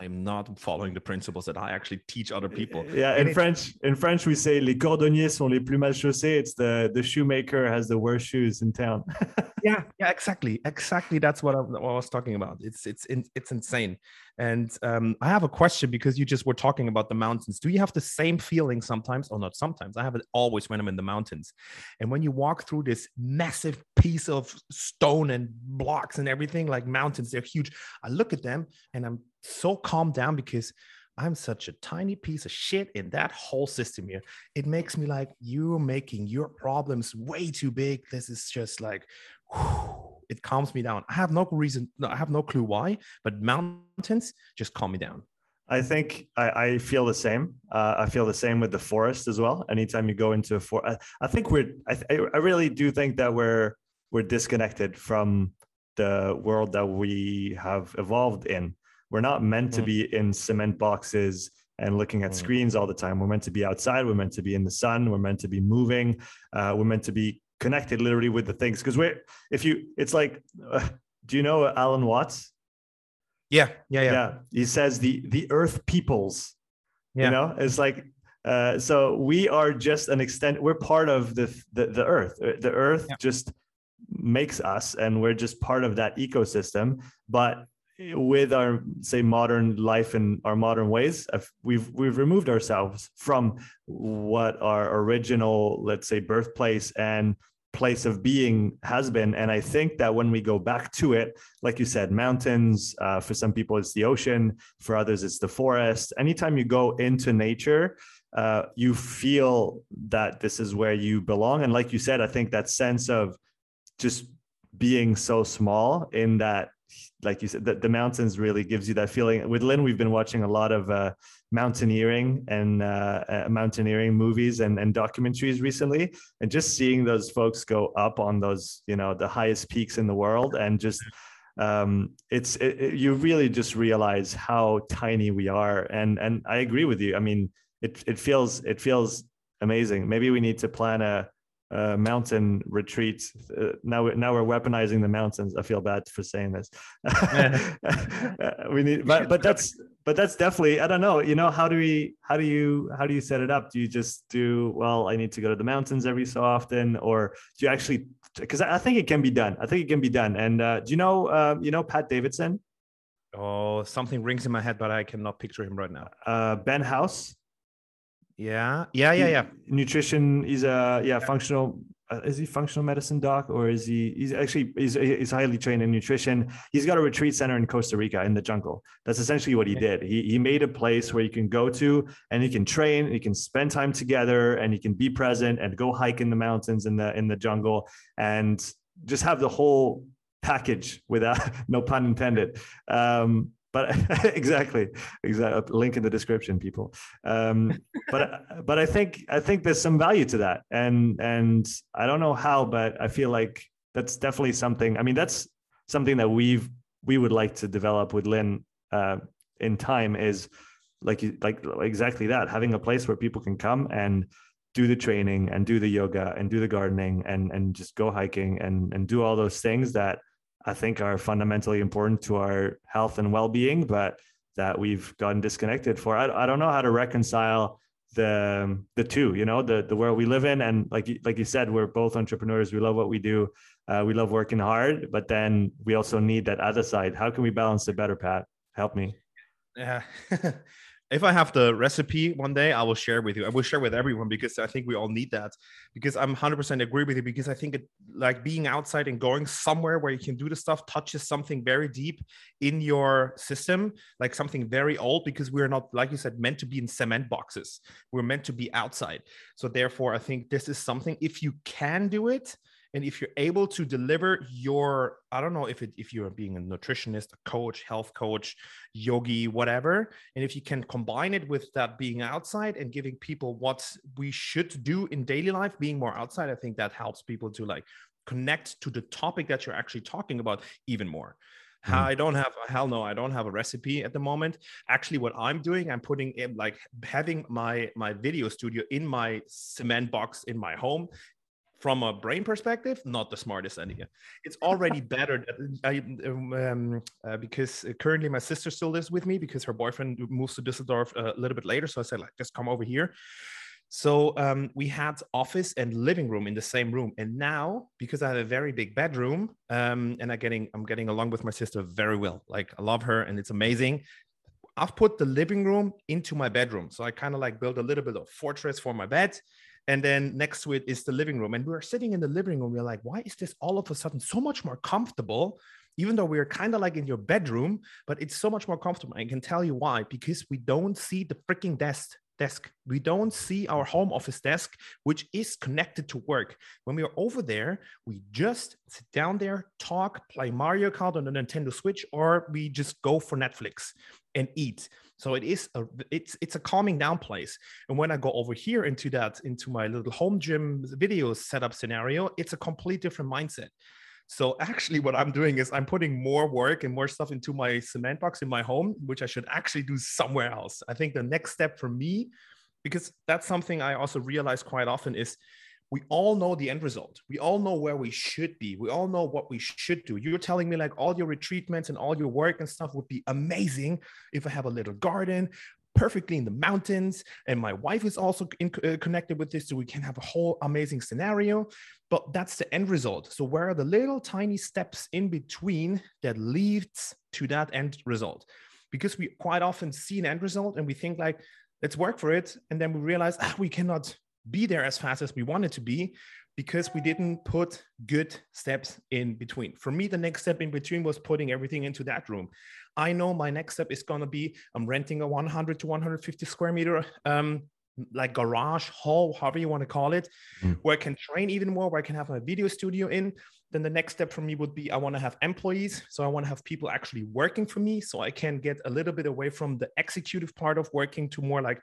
I'm not following the principles that I actually teach other people. Yeah, in French, in French we say les cordonniers sont les plus mal chaussés. It's the the shoemaker has the worst shoes in town. yeah, yeah, exactly, exactly. That's what I, what I was talking about. It's it's it's insane. And um, I have a question because you just were talking about the mountains. Do you have the same feeling sometimes, or not sometimes? I have it always when I'm in the mountains. And when you walk through this massive piece of stone and blocks and everything, like mountains, they're huge. I look at them and I'm so calmed down because I'm such a tiny piece of shit in that whole system here. It makes me like you're making your problems way too big. This is just like, whew, it calms me down. I have no reason, no, I have no clue why, but mountains just calm me down. I think I, I feel the same. Uh, I feel the same with the forest as well. Anytime you go into a forest, I, I, think we're. I, I really do think that we're we're disconnected from the world that we have evolved in. We're not meant mm. to be in cement boxes and looking at mm. screens all the time. We're meant to be outside. We're meant to be in the sun. We're meant to be moving. Uh, we're meant to be connected literally with the things because we're if you it's like uh, do you know alan watts yeah yeah yeah, yeah. he says the the earth peoples yeah. you know it's like uh, so we are just an extent we're part of the the, the earth uh, the earth yeah. just makes us and we're just part of that ecosystem but with our say modern life and our modern ways we've we've removed ourselves from what our original let's say birthplace and place of being has been. And i think that when we go back to it like you said mountains uh, for some people it's the ocean for others it's the forest. Anytime you go into nature uh, you feel that this is where you belong. And like you said i think that sense of just being so small in that like you said, the, the mountains really gives you that feeling. With Lynn, we've been watching a lot of uh, mountaineering and uh, uh, mountaineering movies and, and documentaries recently, and just seeing those folks go up on those, you know, the highest peaks in the world, and just um, it's it, it, you really just realize how tiny we are. And and I agree with you. I mean, it it feels it feels amazing. Maybe we need to plan a uh, mountain retreats. Uh, now, now we're weaponizing the mountains. I feel bad for saying this. we need, but but that's but that's definitely. I don't know. You know, how do we? How do you? How do you set it up? Do you just do? Well, I need to go to the mountains every so often, or do you actually? Because I think it can be done. I think it can be done. And uh, do you know? Uh, you know Pat Davidson. Oh, something rings in my head, but I cannot picture him right now. Uh, ben House. Yeah, yeah, yeah, yeah. Nutrition. He's a yeah functional. Uh, is he functional medicine doc or is he? He's actually he's he's highly trained in nutrition. He's got a retreat center in Costa Rica in the jungle. That's essentially what he did. He he made a place where you can go to and you can train, you can spend time together, and you can be present and go hike in the mountains in the in the jungle and just have the whole package without no pun intended. Um, but exactly exactly. Link in the description people. Um, but but i think i think there's some value to that. And and i don't know how but i feel like that's definitely something i mean that's something that we've we would like to develop with lynn uh, in time is like like exactly that having a place where people can come and do the training and do the yoga and do the gardening and and just go hiking and and do all those things that I think are fundamentally important to our health and well-being, but that we've gotten disconnected for. I, I don't know how to reconcile the the two. You know, the the world we live in, and like like you said, we're both entrepreneurs. We love what we do. Uh, we love working hard, but then we also need that other side. How can we balance it better, Pat? Help me. Yeah. if I have the recipe one day, I will share with you. I will share with everyone because I think we all need that. Because I'm 100% agree with you. Because I think it like being outside and going somewhere where you can do the stuff touches something very deep in your system, like something very old. Because we're not, like you said, meant to be in cement boxes. We're meant to be outside. So therefore, I think this is something. If you can do it, and if you're able to deliver your i don't know if it if you're being a nutritionist a coach health coach yogi whatever and if you can combine it with that being outside and giving people what we should do in daily life being more outside i think that helps people to like connect to the topic that you're actually talking about even more mm-hmm. I don't have hell no, I don't have a recipe at the moment. Actually, what I'm doing, I'm putting in like having my my video studio in my cement box in my home from a brain perspective, not the smartest idea. It's already better I, um, uh, because currently my sister still lives with me because her boyfriend moves to Düsseldorf a little bit later. So I said, like, just come over here. So um, we had office and living room in the same room, and now because I have a very big bedroom, um, and I getting I'm getting along with my sister very well. Like I love her, and it's amazing. I've put the living room into my bedroom, so I kind of like built a little bit of fortress for my bed and then next to it is the living room. And we are sitting in the living room. We're like why is this all of a sudden so much more comfortable? Even though we're kind of like in your bedroom but it's so much more comfortable. I can tell you why. Because we don't see the freaking desk desk. We don't see our home office desk which is connected to work. When we are over there we just sit down there talk play mario kart on the nintendo switch or we just go for netflix and eat so it is a it's it's a calming down place. And when I go over here into that into my little home gym video setup scenario, it's a complete different mindset. So actually, what I'm doing is I'm putting more work and more stuff into my cement box in my home, which I should actually do somewhere else. I think the next step for me, because that's something I also realize quite often, is we all know the end result. We all know where we should be. We all know what we should do. You're telling me like all your retreatments and all your work and stuff would be amazing if I have a little garden perfectly in the mountains and my wife is also in, uh, connected with this so we can have a whole amazing scenario but that's the end result so where are the little tiny steps in between that leads to that end result because we quite often see an end result and we think like let's work for it and then we realize ah, we cannot be there as fast as we wanted to be because we didn't put good steps in between. For me, the next step in between was putting everything into that room. I know my next step is going to be I'm renting a 100 to 150 square meter um, like garage hall, however you want to call it, mm. where I can train even more, where I can have my video studio in. Then the next step for me would be I want to have employees. So I want to have people actually working for me so I can get a little bit away from the executive part of working to more like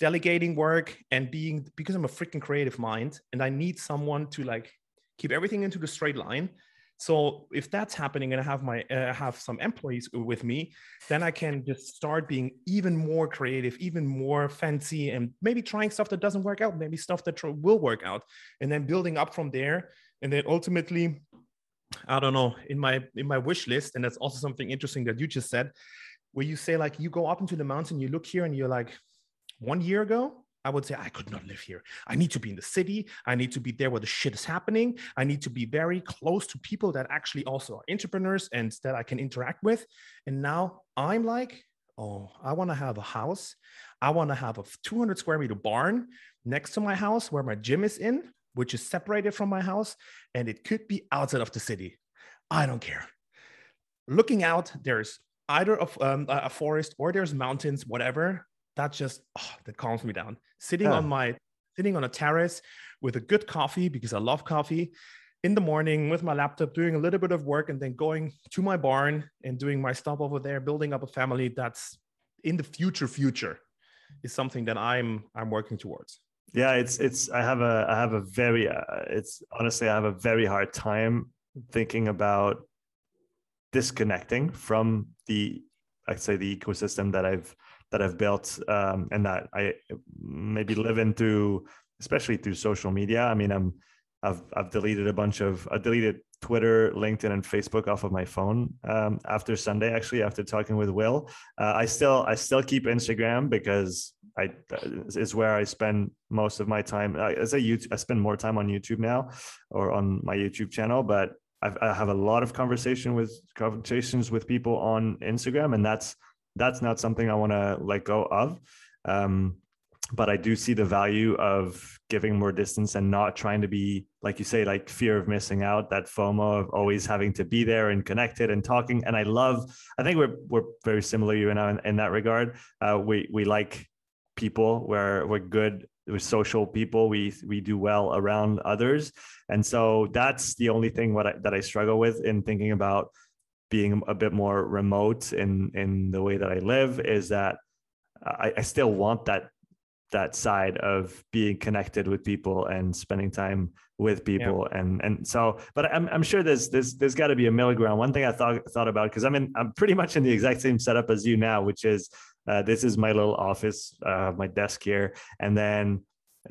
delegating work and being because I'm a freaking creative mind and I need someone to like keep everything into the straight line. So if that's happening and I have my uh, have some employees with me, then I can just start being even more creative, even more fancy, and maybe trying stuff that doesn't work out, maybe stuff that will work out, and then building up from there. And then ultimately, I don't know, in my in my wish list, and that's also something interesting that you just said, where you say like you go up into the mountain, you look here, and you're like, one year ago, I would say I could not live here. I need to be in the city. I need to be there where the shit is happening. I need to be very close to people that actually also are entrepreneurs and that I can interact with. And now I'm like, oh, I want to have a house. I want to have a 200 square meter barn next to my house where my gym is in, which is separated from my house. And it could be outside of the city. I don't care. Looking out, there's either a, um, a forest or there's mountains, whatever that just oh, that calms me down. Sitting yeah. on my sitting on a terrace with a good coffee because I love coffee in the morning with my laptop, doing a little bit of work, and then going to my barn and doing my stuff over there, building up a family that's in the future. Future is something that I'm I'm working towards. Yeah, it's it's I have a I have a very uh, it's honestly I have a very hard time thinking about disconnecting from the I'd say the ecosystem that I've that I've built um, and that I maybe live into, especially through social media. I mean, I'm I've I've deleted a bunch of I deleted Twitter, LinkedIn, and Facebook off of my phone um, after Sunday. Actually, after talking with Will, uh, I still I still keep Instagram because I is where I spend most of my time. As a YouTube, I spend more time on YouTube now or on my YouTube channel, but I've, I have a lot of conversation with conversations with people on Instagram, and that's that's not something I want to let go of. Um, but I do see the value of giving more distance and not trying to be, like you say, like fear of missing out, that FOMO of always having to be there and connected and talking. And I love, I think we're we're very similar, you and I, in, in that regard. Uh, we we like people. We're we're good. We're social people. We we do well around others, and so that's the only thing what I, that I struggle with in thinking about being a bit more remote in in the way that I live is that I, I still want that that side of being connected with people and spending time with people yeah. and and so but I'm, I'm sure there's there's there's got to be a middle ground one thing i thought thought about because i'm in i'm pretty much in the exact same setup as you now which is uh, this is my little office uh, my desk here and then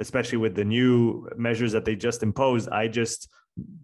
especially with the new measures that they just imposed i just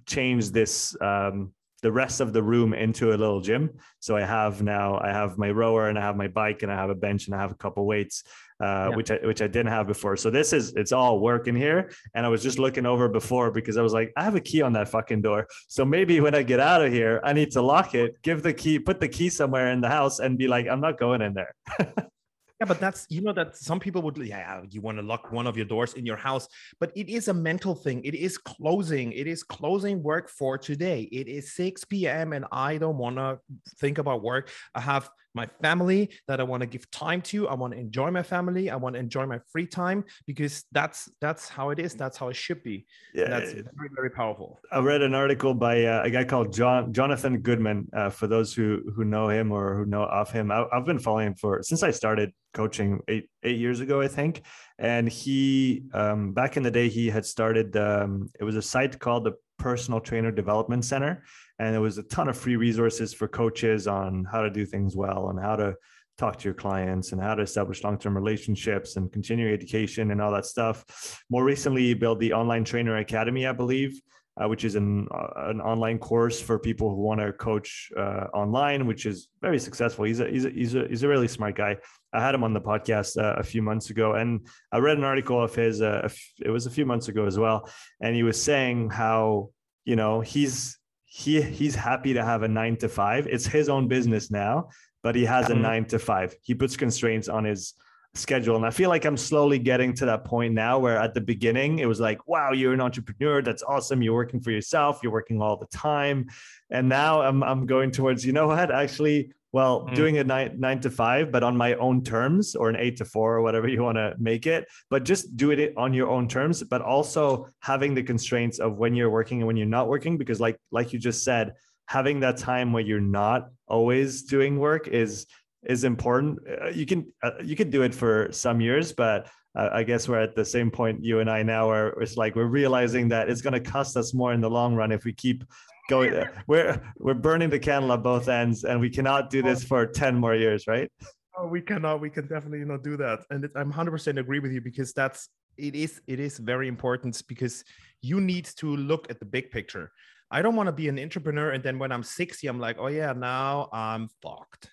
changed this um, the rest of the room into a little gym. So I have now I have my rower and I have my bike and I have a bench and I have a couple weights, uh, yeah. which I which I didn't have before. So this is it's all working here. And I was just looking over before because I was like, I have a key on that fucking door. So maybe when I get out of here, I need to lock it, give the key, put the key somewhere in the house, and be like, I'm not going in there. Yeah, but that's you know that some people would yeah you want to lock one of your doors in your house, but it is a mental thing. It is closing. It is closing work for today. It is 6 p.m. and I don't want to think about work. I have my family that I want to give time to. I want to enjoy my family. I want to enjoy my free time because that's that's how it is. That's how it should be. Yeah, and that's very very powerful. I read an article by uh, a guy called John Jonathan Goodman. Uh, for those who who know him or who know of him, I, I've been following him for since I started coaching eight eight years ago, I think. And he um, back in the day he had started. Um, it was a site called the Personal Trainer Development Center and there was a ton of free resources for coaches on how to do things well and how to talk to your clients and how to establish long-term relationships and continuing education and all that stuff. More recently, he built the Online Trainer Academy, I believe, uh, which is an uh, an online course for people who want to coach uh, online, which is very successful. He's a he's a he's a he's a really smart guy. I had him on the podcast uh, a few months ago, and I read an article of his. Uh, it was a few months ago as well, and he was saying how you know he's he he's happy to have a nine to five. It's his own business now, but he has a nine to five. He puts constraints on his schedule. And I feel like I'm slowly getting to that point now where at the beginning it was like, wow, you're an entrepreneur. That's awesome. You're working for yourself. You're working all the time. And now I'm I'm going towards, you know what? Actually, well mm. doing a nine, nine to five but on my own terms or an eight to four or whatever you want to make it but just do it on your own terms but also having the constraints of when you're working and when you're not working because like like you just said having that time where you're not always doing work is is important uh, you can uh, you can do it for some years but uh, I guess we're at the same point you and I now where it's like we're realizing that it's going to cost us more in the long run if we keep going we're we're burning the candle at both ends and we cannot do this for 10 more years right? Oh, we cannot we can definitely not do that. And i'm 100% agree with you because that's it is it is very important because you need to look at the big picture. I don't want to be an entrepreneur and then when i'm 60 i'm like oh yeah now i'm fucked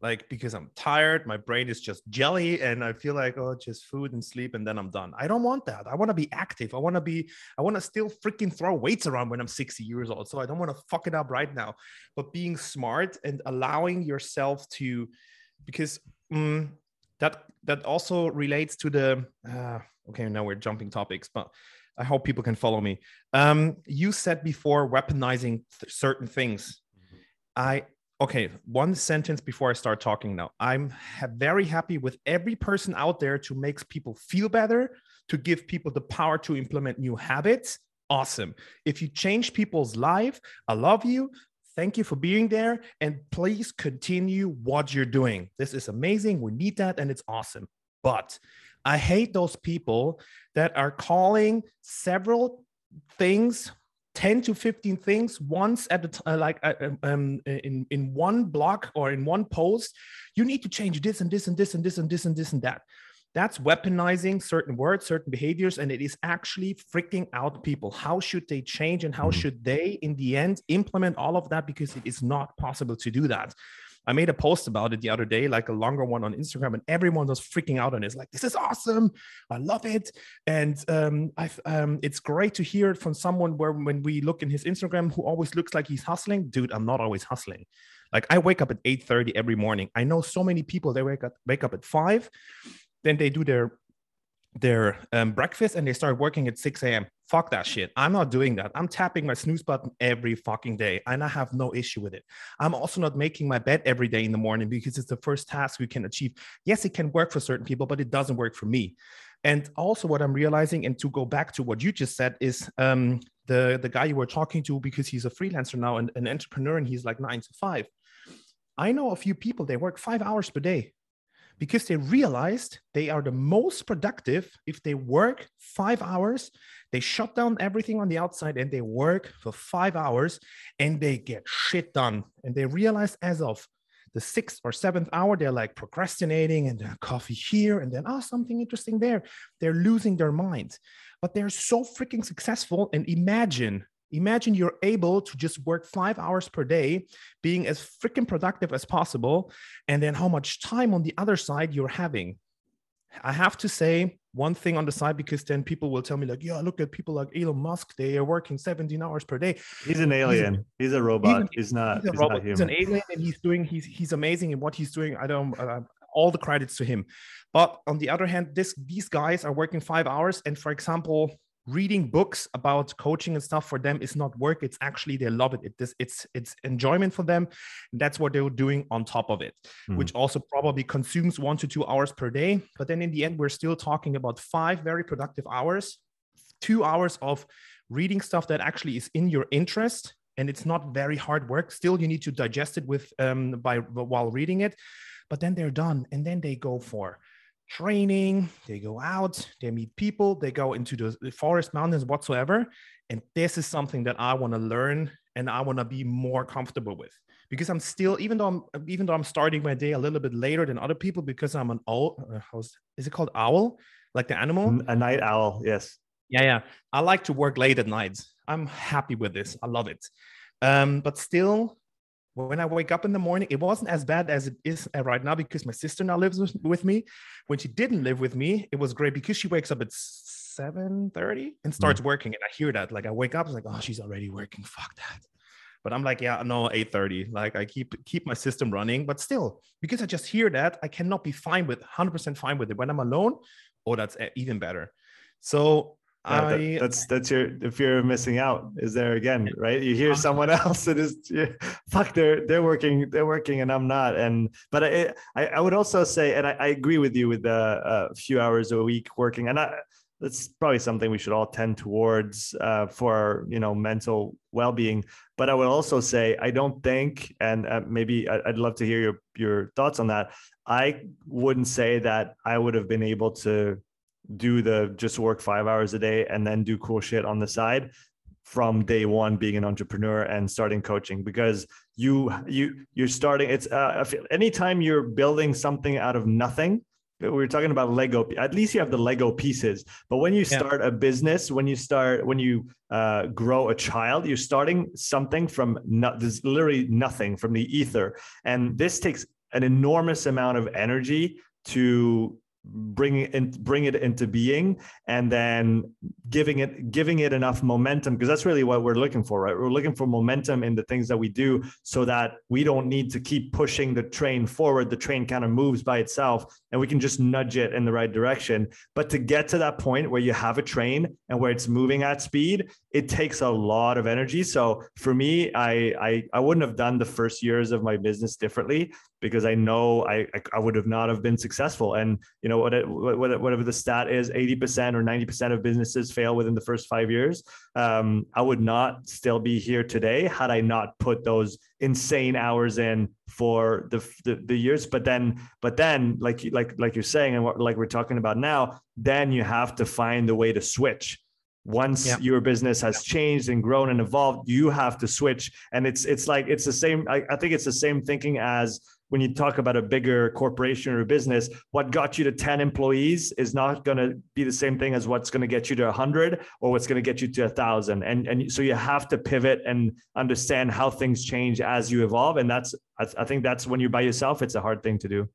like because I'm tired, my brain is just jelly, and I feel like oh, just food and sleep, and then I'm done. I don't want that. I want to be active. I want to be. I want to still freaking throw weights around when I'm 60 years old. So I don't want to fuck it up right now. But being smart and allowing yourself to, because mm, that that also relates to the. Uh, okay, now we're jumping topics, but. I hope people can follow me. Um, you said before weaponizing th- certain things. Mm-hmm. I okay one sentence before i start talking now. I'm ha- very happy with every person out there to make people feel better to give people the power to implement new habits. Awesome. If you change people's life i love you. Thank you for being there and please continue what you're doing. This is amazing. We need that and it's awesome. But i hate those people that are calling several things 10 to 15 things once at a time, uh, like uh, um, um, in, in one block or in one post, you need to change this and this and this and this and this and this and that. That's weaponizing certain words, certain behaviors, and it is actually freaking out people. How should they change and how mm-hmm. should they, in the end, implement all of that? Because it is not possible to do that. I made a post about it the other day, like a longer one on Instagram, and everyone was freaking out on it. It's like, this is awesome. I love it. And um, um, it's great to hear it from someone where when we look in his Instagram who always looks like he's hustling. Dude, I'm not always hustling. Like I wake up at 8:30 every morning. I know so many people, they wake up, wake up at five, then they do their their um, breakfast and they start working at 6 a.m. Fuck that shit. I'm not doing that. I'm tapping my snooze button every fucking day and I have no issue with it. I'm also not making my bed every day in the morning because it's the first task we can achieve. Yes, it can work for certain people, but it doesn't work for me. And also, what I'm realizing, and to go back to what you just said, is um, the the guy you were talking to because he's a freelancer now and an entrepreneur, and he's like nine to five. I know a few people they work five hours per day because they realized they are the most productive if they work five hours they shut down everything on the outside and they work for five hours and they get shit done. And they realize as of the sixth or seventh hour they're like procrastinating and coffee here and then oh something interesting there. They're losing their minds. But they're so freaking successful and imagine Imagine you're able to just work five hours per day, being as freaking productive as possible, and then how much time on the other side you're having. I have to say one thing on the side because then people will tell me, like, yeah, look at people like Elon Musk, they are working 17 hours per day. He's an alien, he's, he's a robot, he's, he's not, he's, a he's robot. he's an alien and he's doing, he's, he's amazing in what he's doing. I don't, uh, all the credits to him. But on the other hand, this these guys are working five hours. And for example, reading books about coaching and stuff for them is not work. It's actually they love it, it this, it's it's enjoyment for them. And that's what they're doing on top of it mm-hmm. which also probably consumes one to two hours per day. But then in the end we're still talking about five very productive hours two hours of reading stuff that actually is in your interest and it's not very hard work. Still you need to digest it with um by while reading it. But then they're done and then they go for training, they go out, they meet people, they go into the forest, mountains, whatsoever. And this is something that I want to learn and I want to be more comfortable with because I'm still, even though I'm, even though I'm starting my day a little bit later than other people because I'm an owl. Uh, is it called owl? Like the animal? A night owl. Yes. Yeah, yeah. I like to work late at night. I'm happy with this. I love it. Um, but still, when I wake up in the morning, it wasn't as bad as it is right now because my sister now lives with me. When she didn't live with me, it was great because she wakes up at 7:30 and starts mm. working. And I hear that. Like I wake up, it's like, oh, she's already working. Fuck that. But I'm like, yeah, no, 8:30. Like I keep keep my system running, but still, because I just hear that, I cannot be fine with 100% fine with it. When I'm alone, oh, that's even better. So yeah, that, I, that's that's your the fear of missing out is there again right? You hear someone else that is fuck they're they're working they're working and i'm not. And but i i, would also say and I, I agree with you with the uh, a few hours a week working. And i that's probably something we should all tend towards uh, for you know mental well-being. But i would also say i don't think and uh, maybe i'd love to hear your your thoughts on that. I wouldn't say that i would have been able to do the just work five hours a day and then do cool shit on the side from day one being an entrepreneur and starting coaching because you you you're starting it's uh anytime you're building something out of nothing we were talking about lego at least you have the lego pieces but when you start yeah. a business when you start when you uh, grow a child you're starting something from not there's literally nothing from the ether and this takes an enormous amount of energy to bring it in, bring it into being and then giving it giving it enough momentum because that's really what we're looking for right? We're looking for momentum in the things that we do so that we don't need to keep pushing the train forward. The train kind of moves by itself and we can just nudge it in the right direction. But to get to that point where you have a train and where it's moving at speed it takes a lot of energy so for me i i, I wouldn't have done the first years of my business differently because I know I I would have not have been successful. And you know what it, whatever the stat is, eighty percent or ninety percent of businesses fail within the first five years. Um, I would not still be here today had I not put those insane hours in for the, the the, years. But then but then like like like you're saying and what like we're talking about now, then you have to find the way to switch once your business has changed and grown and evolved you have to switch and it's it's like it's the same I, I, think it's the same thinking as when you talk about a bigger corporation or a business, what got you to 10 employees is not going to be the same thing as what's going to get you to 100 or what's going to get you to 1,000. And, and so you have to pivot and understand how things change as you evolve. And that's, I think that's when you're by yourself, it's a hard thing to do.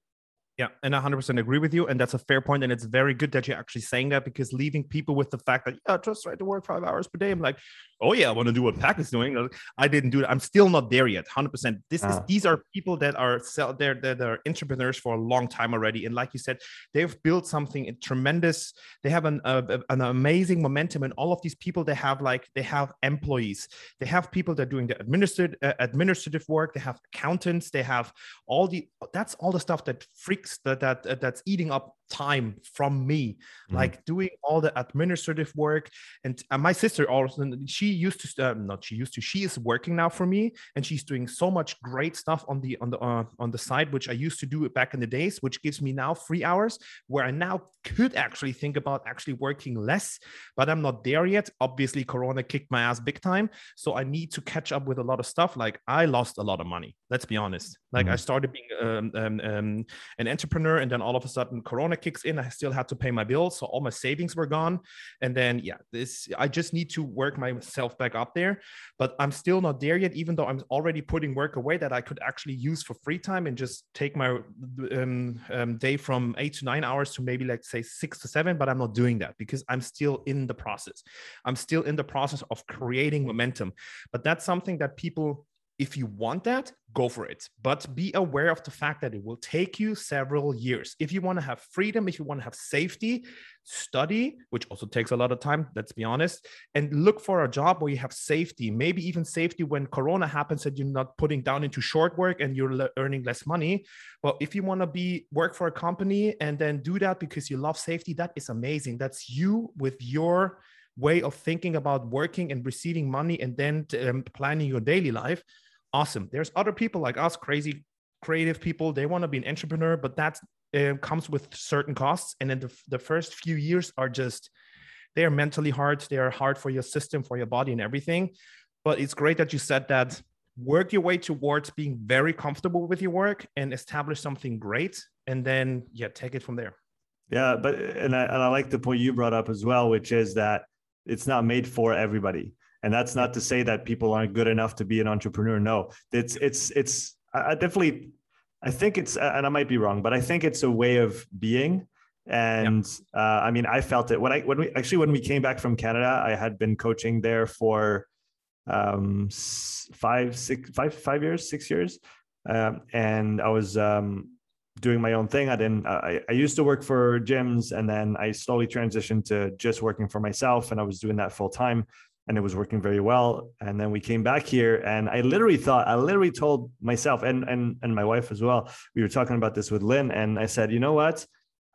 Yeah, and I 100% agree with you. And that's a fair point. And it's very good that you're actually saying that because leaving people with the fact that, yeah, just try to work five hours per day. I'm like, oh, yeah, I want to do what Pack is doing. I didn't do it. I'm still not there yet. 100%. This is, these are people that are, sell, they're, they're, they're entrepreneurs for a long time already. And like you said, they've built something tremendous. They have an, uh, an amazing momentum. And all of these people, they have like, they have employees, they have people that are doing the administrative, uh, administrative work, they have accountants, they have all the, that's all the stuff that freaks that that uh, that's eating up time from me mm-hmm. like doing all the administrative work. And, and my sister also she used to uh, not she used to she is working now for me and she's doing so much great stuff on the on the uh, on the side which i used to do it back in the days which gives me now three hours where i now could actually think about actually working less but i'm not there yet. Obviously corona kicked my ass big time so i need to catch up with a lot of stuff. Like i lost a lot of money let's be honest like mm-hmm. i started being um, um, um, an entrepreneur and then all of a sudden corona kicks in. I still had to pay my bills so all my savings were gone. And then yeah this i just need to work myself back up there. But i'm still not there yet even though i'm already putting work away that i could actually use for free time and just take my um, um, day from eight to nine hours to maybe like say six to seven but i'm not doing that because i'm still in the process. I'm still in the process of creating momentum. But that's something that people if you want that, go for it. But be aware of the fact that it will take you several years. If you want to have freedom, if you want to have safety, study, which also takes a lot of time, let's be honest, and look for a job where you have safety, maybe even safety when Corona happens that you're not putting down into short work and you're le- earning less money. Well, if you want to be work for a company and then do that because you love safety, that is amazing. That's you with your way of thinking about working and receiving money and then um, planning your daily life awesome. There's other people like us, crazy creative people. They want to be an entrepreneur, but that uh, comes with certain costs. And then the, the first few years are just they are mentally hard. They are hard for your system, for your body, and everything. But it's great that you said that. Work your way towards being very comfortable with your work and establish something great, and then yeah, take it from there. Yeah, but and I, and I like the point you brought up as well, which is that it's not made for everybody and that's not to say that people aren't good enough to be an entrepreneur. No it's it's it's i definitely i think it's and i might be wrong but i think it's a way of being. And uh, i mean i felt it. When i when we actually when we came back from canada i had been coaching there for um five six five five years six years. Um, and i was um doing my own thing. I didn't I, I used to work for gyms and then i slowly transitioned to just working for myself and i was doing that full time and it was working very well. And then we came back here, and I literally thought, I literally told myself and and and my wife as well. We were talking about this with Lynn, and I said, you know what?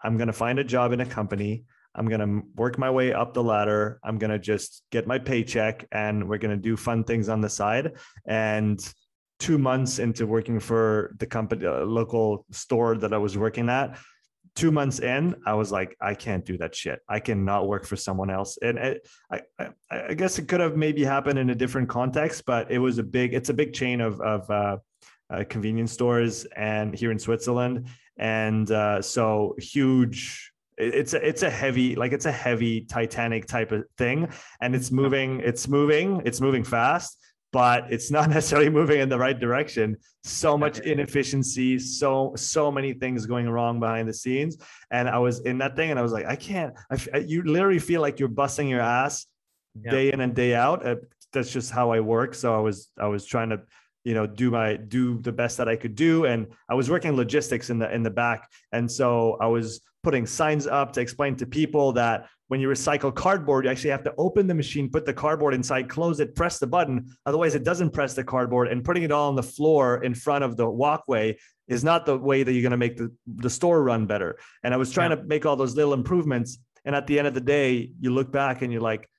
I'm gonna find a job in a company. I'm gonna work my way up the ladder. I'm gonna just get my paycheck, and we're gonna do fun things on the side. And two months into working for the company, uh, local store that I was working at, two months in, I was like, I can't do that shit. I cannot work for someone else. And it, I, I, I, guess it could have maybe happened in a different context, but it was a big, it's a big chain of, of uh, uh, convenience stores and here in Switzerland. And uh, so huge, it's a, it's a heavy, like it's a heavy Titanic type of thing. And it's moving, it's moving, it's moving fast but it's not necessarily moving in the right direction. So much inefficiency, so so many things going wrong behind the scenes. And I was in that thing, and I was like, I can't. I, you literally feel like you're busting your ass yeah. day in and day out. Uh, that's just how I work. So I was I was trying to you know do my do the best that i could do and i was working logistics in the in the back and so i was putting signs up to explain to people that when you recycle cardboard, you actually have to open the machine, put the cardboard inside, close it, press the button. Otherwise, it doesn't press the cardboard. And putting it all on the floor in front of the walkway is not the way that you're going to make the, the store run better. And I was trying yeah. to make all those little improvements. And at the end of the day, you look back and you're like,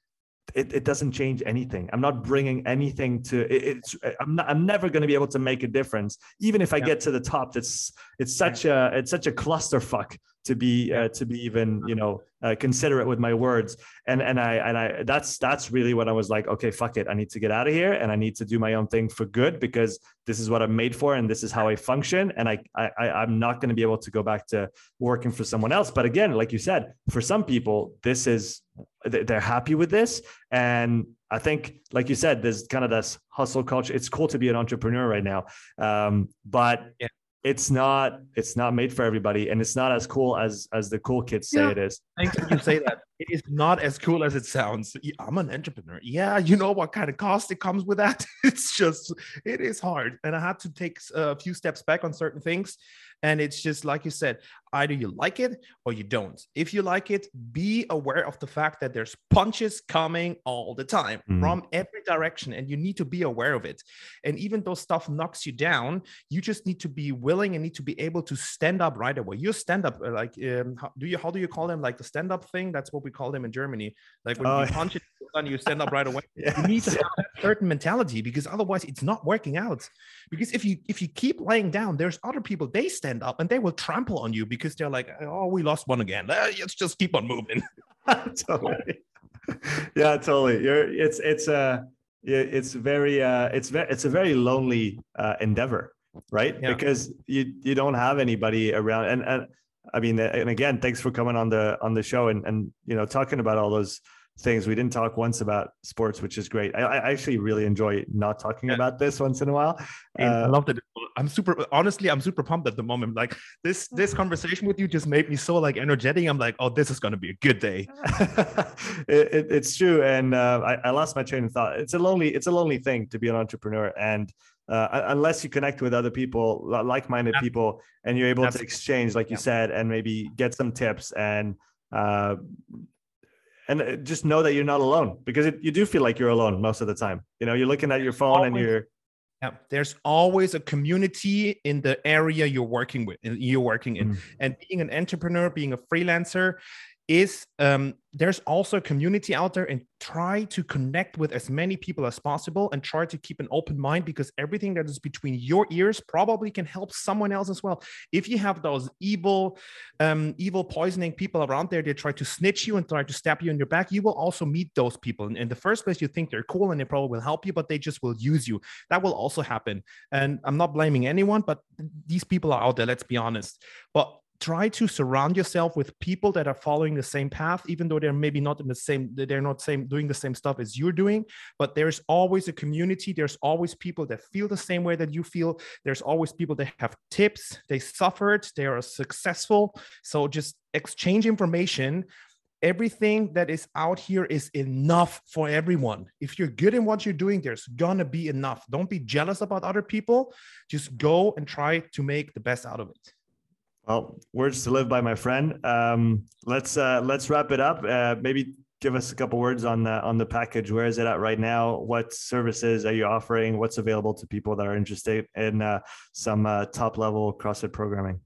it, it doesn't change anything. I'm not bringing anything to it, it's. I'm not. I'm never going to be able to make a difference, even if I yeah. get to the top. It's it's such yeah. a it's such a clusterfuck to be uh, to be even you know uh, considerate with my words. And and i and i that's that's really when i was like okay fuck it. I need to get out of here and i need to do my own thing for good because this is what i'm made for and this is how i function. And i, I i'm not going to be able to go back to working for someone else. But again like you said for some people this is they're happy with this. And i think like you said there's kind of this hustle culture. It's cool to be an entrepreneur right now. Um, but yeah it's not it's not made for everybody and it's not as cool as as the cool kids say yeah. it is. Thanks you say that. It is not as cool as it sounds. I'm an entrepreneur. Yeah you know what kind of cost it comes with that? It's just it is hard and i had to take a few steps back on certain things and it's just like you said, either you like it or you don't. If you like it, be aware of the fact that there's punches coming all the time mm. from every direction, and you need to be aware of it. And even though stuff knocks you down, you just need to be willing and need to be able to stand up right away. You stand up uh, like um, how, do you how do you call them like the stand up thing? That's what we call them in Germany. Like when you punch it, you stand up right away. yes. You need to have that certain mentality because otherwise it's not working out. Because if you if you keep laying down, there's other people they stand stand up and they will trample on you because they're like, oh, we lost one again. Let's just keep on moving. totally. Yeah, totally. You're it's it's a it's very uh it's very it's a very lonely uh endeavor, right? Yeah. Because you you don't have anybody around and and I mean and again, thanks for coming on the on the show and and you know talking about all those things. We didn't talk once about sports, which is great. I, I actually really enjoy not talking yeah. about this once in a while. Uh, I love it. I'm super honestly, I'm super pumped at the moment. Like this, this conversation with you just made me so like energetic. I'm like, oh, this is gonna be a good day. it, it, it's true, and uh, I, I lost my train of thought. It's a lonely, it's a lonely thing to be an entrepreneur, and uh, unless you connect with other people, like-minded yeah. people, and you're able Absolutely. to exchange, like you yeah. said, and maybe get some tips and uh, and uh, just know that you're not alone because it, you do feel like you're alone most of the time. You know, you're looking at your phone always, and you're. Yeah, there's always a community in the area you're working with, you're working in, mm. and being an entrepreneur, being a freelancer, is um, there's also a community out there and try to connect with as many people as possible and try to keep an open mind because everything that is between your ears probably can help someone else as well. If you have those evil um, evil poisoning people around there they try to snitch you and try to stab you in your back you will also meet those people. And in the first place you think they're cool and they probably will help you but they just will use you. That will also happen. And i'm not blaming anyone but these people are out there let's be honest. But try to surround yourself with people that are following the same path even though they're maybe not in the same they're not same doing the same stuff as you're doing but there's always a community there's always people that feel the same way that you feel there's always people that have tips they suffered they are successful so just exchange information everything that is out here is enough for everyone. If you're good in what you're doing, there's gonna be enough. Don't be jealous about other people. Just go and try to make the best out of it. Well, words to live by, my friend. Um, let's uh, let's wrap it up. Uh, maybe give us a couple words on the on the package. Where is it at right now? What services are you offering? What's available to people that are interested in uh, some uh, top level CrossFit programming?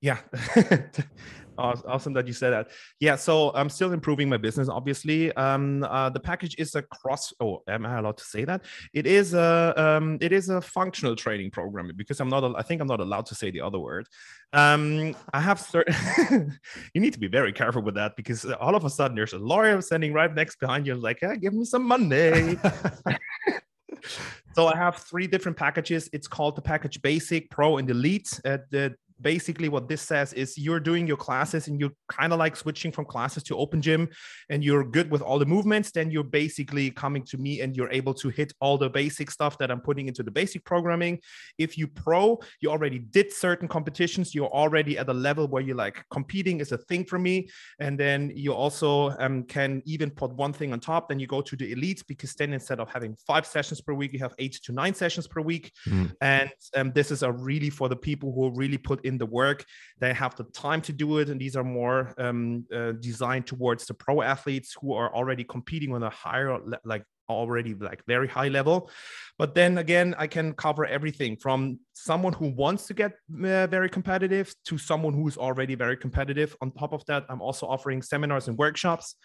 Yeah, awesome that you said that. Yeah, so I'm still improving my business. Obviously, um, uh, the package is a cross. Oh, am I allowed to say that? It is a um, it is a functional training program because I'm not. I think I'm not allowed to say the other word. Um, I have certain. you need to be very careful with that because all of a sudden there's a lawyer standing right next behind you, like, hey, give me some money. so I have three different packages. It's called the package Basic, Pro, and Elite. Uh, the basically what this says is you're doing your classes and you're kind of like switching from classes to open gym and you're good with all the movements then you're basically coming to me and you're able to hit all the basic stuff that i'm putting into the basic programming. If you pro you already did certain competitions you're already at a level where you're like competing is a thing for me. And then you also um, can even put one thing on top then you go to the elite because then instead of having five sessions per week you have eight to nine sessions per week. Mm. and um, this is a really for the people who really put in the work. They have the time to do it, and these are more um, uh, designed towards the pro athletes who are already competing on a higher, like already like very high level. But then again i can cover everything from someone who wants to get uh, very competitive to someone who's already very competitive. On top of that i'm also offering seminars and workshops.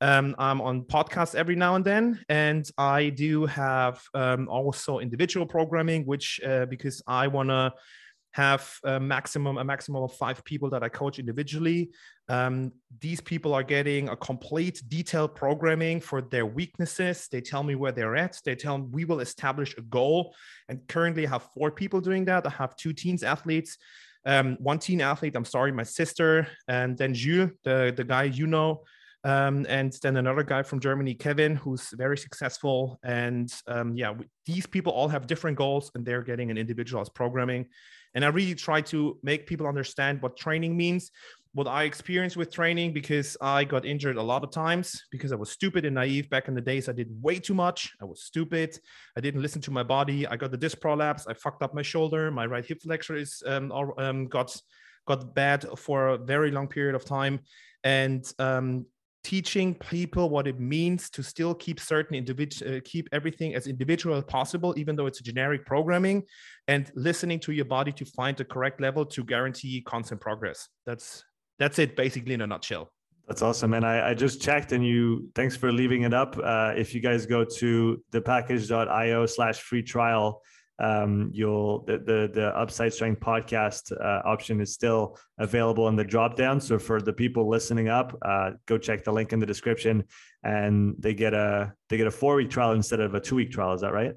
Um, i'm on podcasts every now and then and i do have um, also individual programming which uh, because i want to have a maximum a maximum of five people that I coach individually. Um, these people are getting a complete detailed programming for their weaknesses. They tell me where they're at. They tell me we will establish a goal. And currently, I have four people doing that. I have two teens athletes, um, one teen athlete. I'm sorry, my sister, and then Jules, the the guy you know. Um, and then another guy from Germany, Kevin, who's very successful. And um, yeah, we, these people all have different goals and they're getting an individualized programming. And I really try to make people understand what training means, what I experienced with training, because I got injured a lot of times because I was stupid and naive back in the days. I did way too much. I was stupid. I didn't listen to my body. I got the disc prolapse. I fucked up my shoulder. My right hip flexor is um, um, got got bad for a very long period of time. And um, teaching people what it means to still keep certain individual uh, keep everything as individual as possible even though it's generic programming and listening to your body to find the correct level to guarantee constant progress. That's that's it basically in a nutshell. That's awesome and i, I just checked and you thanks for leaving it up. Uh, if you guys go to thepackage.io slash free trial um, you'll the, the, the upside strength podcast uh, option is still available in the drop down so for the people listening up uh, go check the link in the description and they get a they get a four week trial instead of a two week trial. Is that right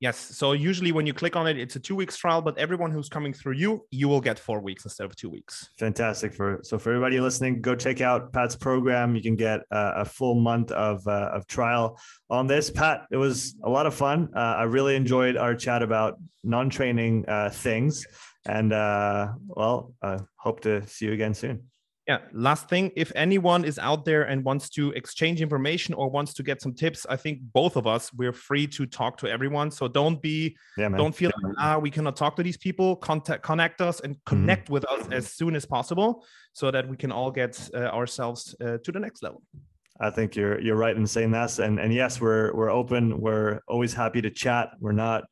Yes. So usually when you click on it, it's a two weeks trial, but everyone who's coming through you, you will get four weeks instead of two weeks. Fantastic. For so for everybody listening, go check out Pat's program. You can get a, a full month of uh, of trial on this. Pat, it was a lot of fun. Uh, I really enjoyed our chat about non training uh, things, and uh, well, I hope to see you again soon yeah last thing if anyone is out there and wants to exchange information or wants to get some tips i think both of us we're free to talk to everyone so don't be yeah, don't feel like ah we cannot talk to these people contact connect us and mm-hmm. connect mm-hmm. with us as soon as possible so that we can all get uh, ourselves uh, to the next level I think you're you're right in saying that, and and yes, we're we're open. We're always happy to chat. We're not.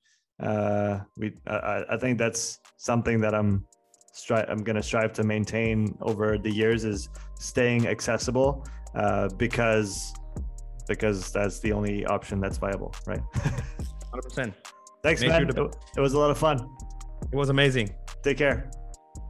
Uh, we I, I think that's something that I'm stri- I'm going to strive to maintain over the years is staying accessible uh, because because that's the only option that's viable, right? 100%. Thanks, Make man. Sure to- it was a lot of fun. It was amazing. Take care.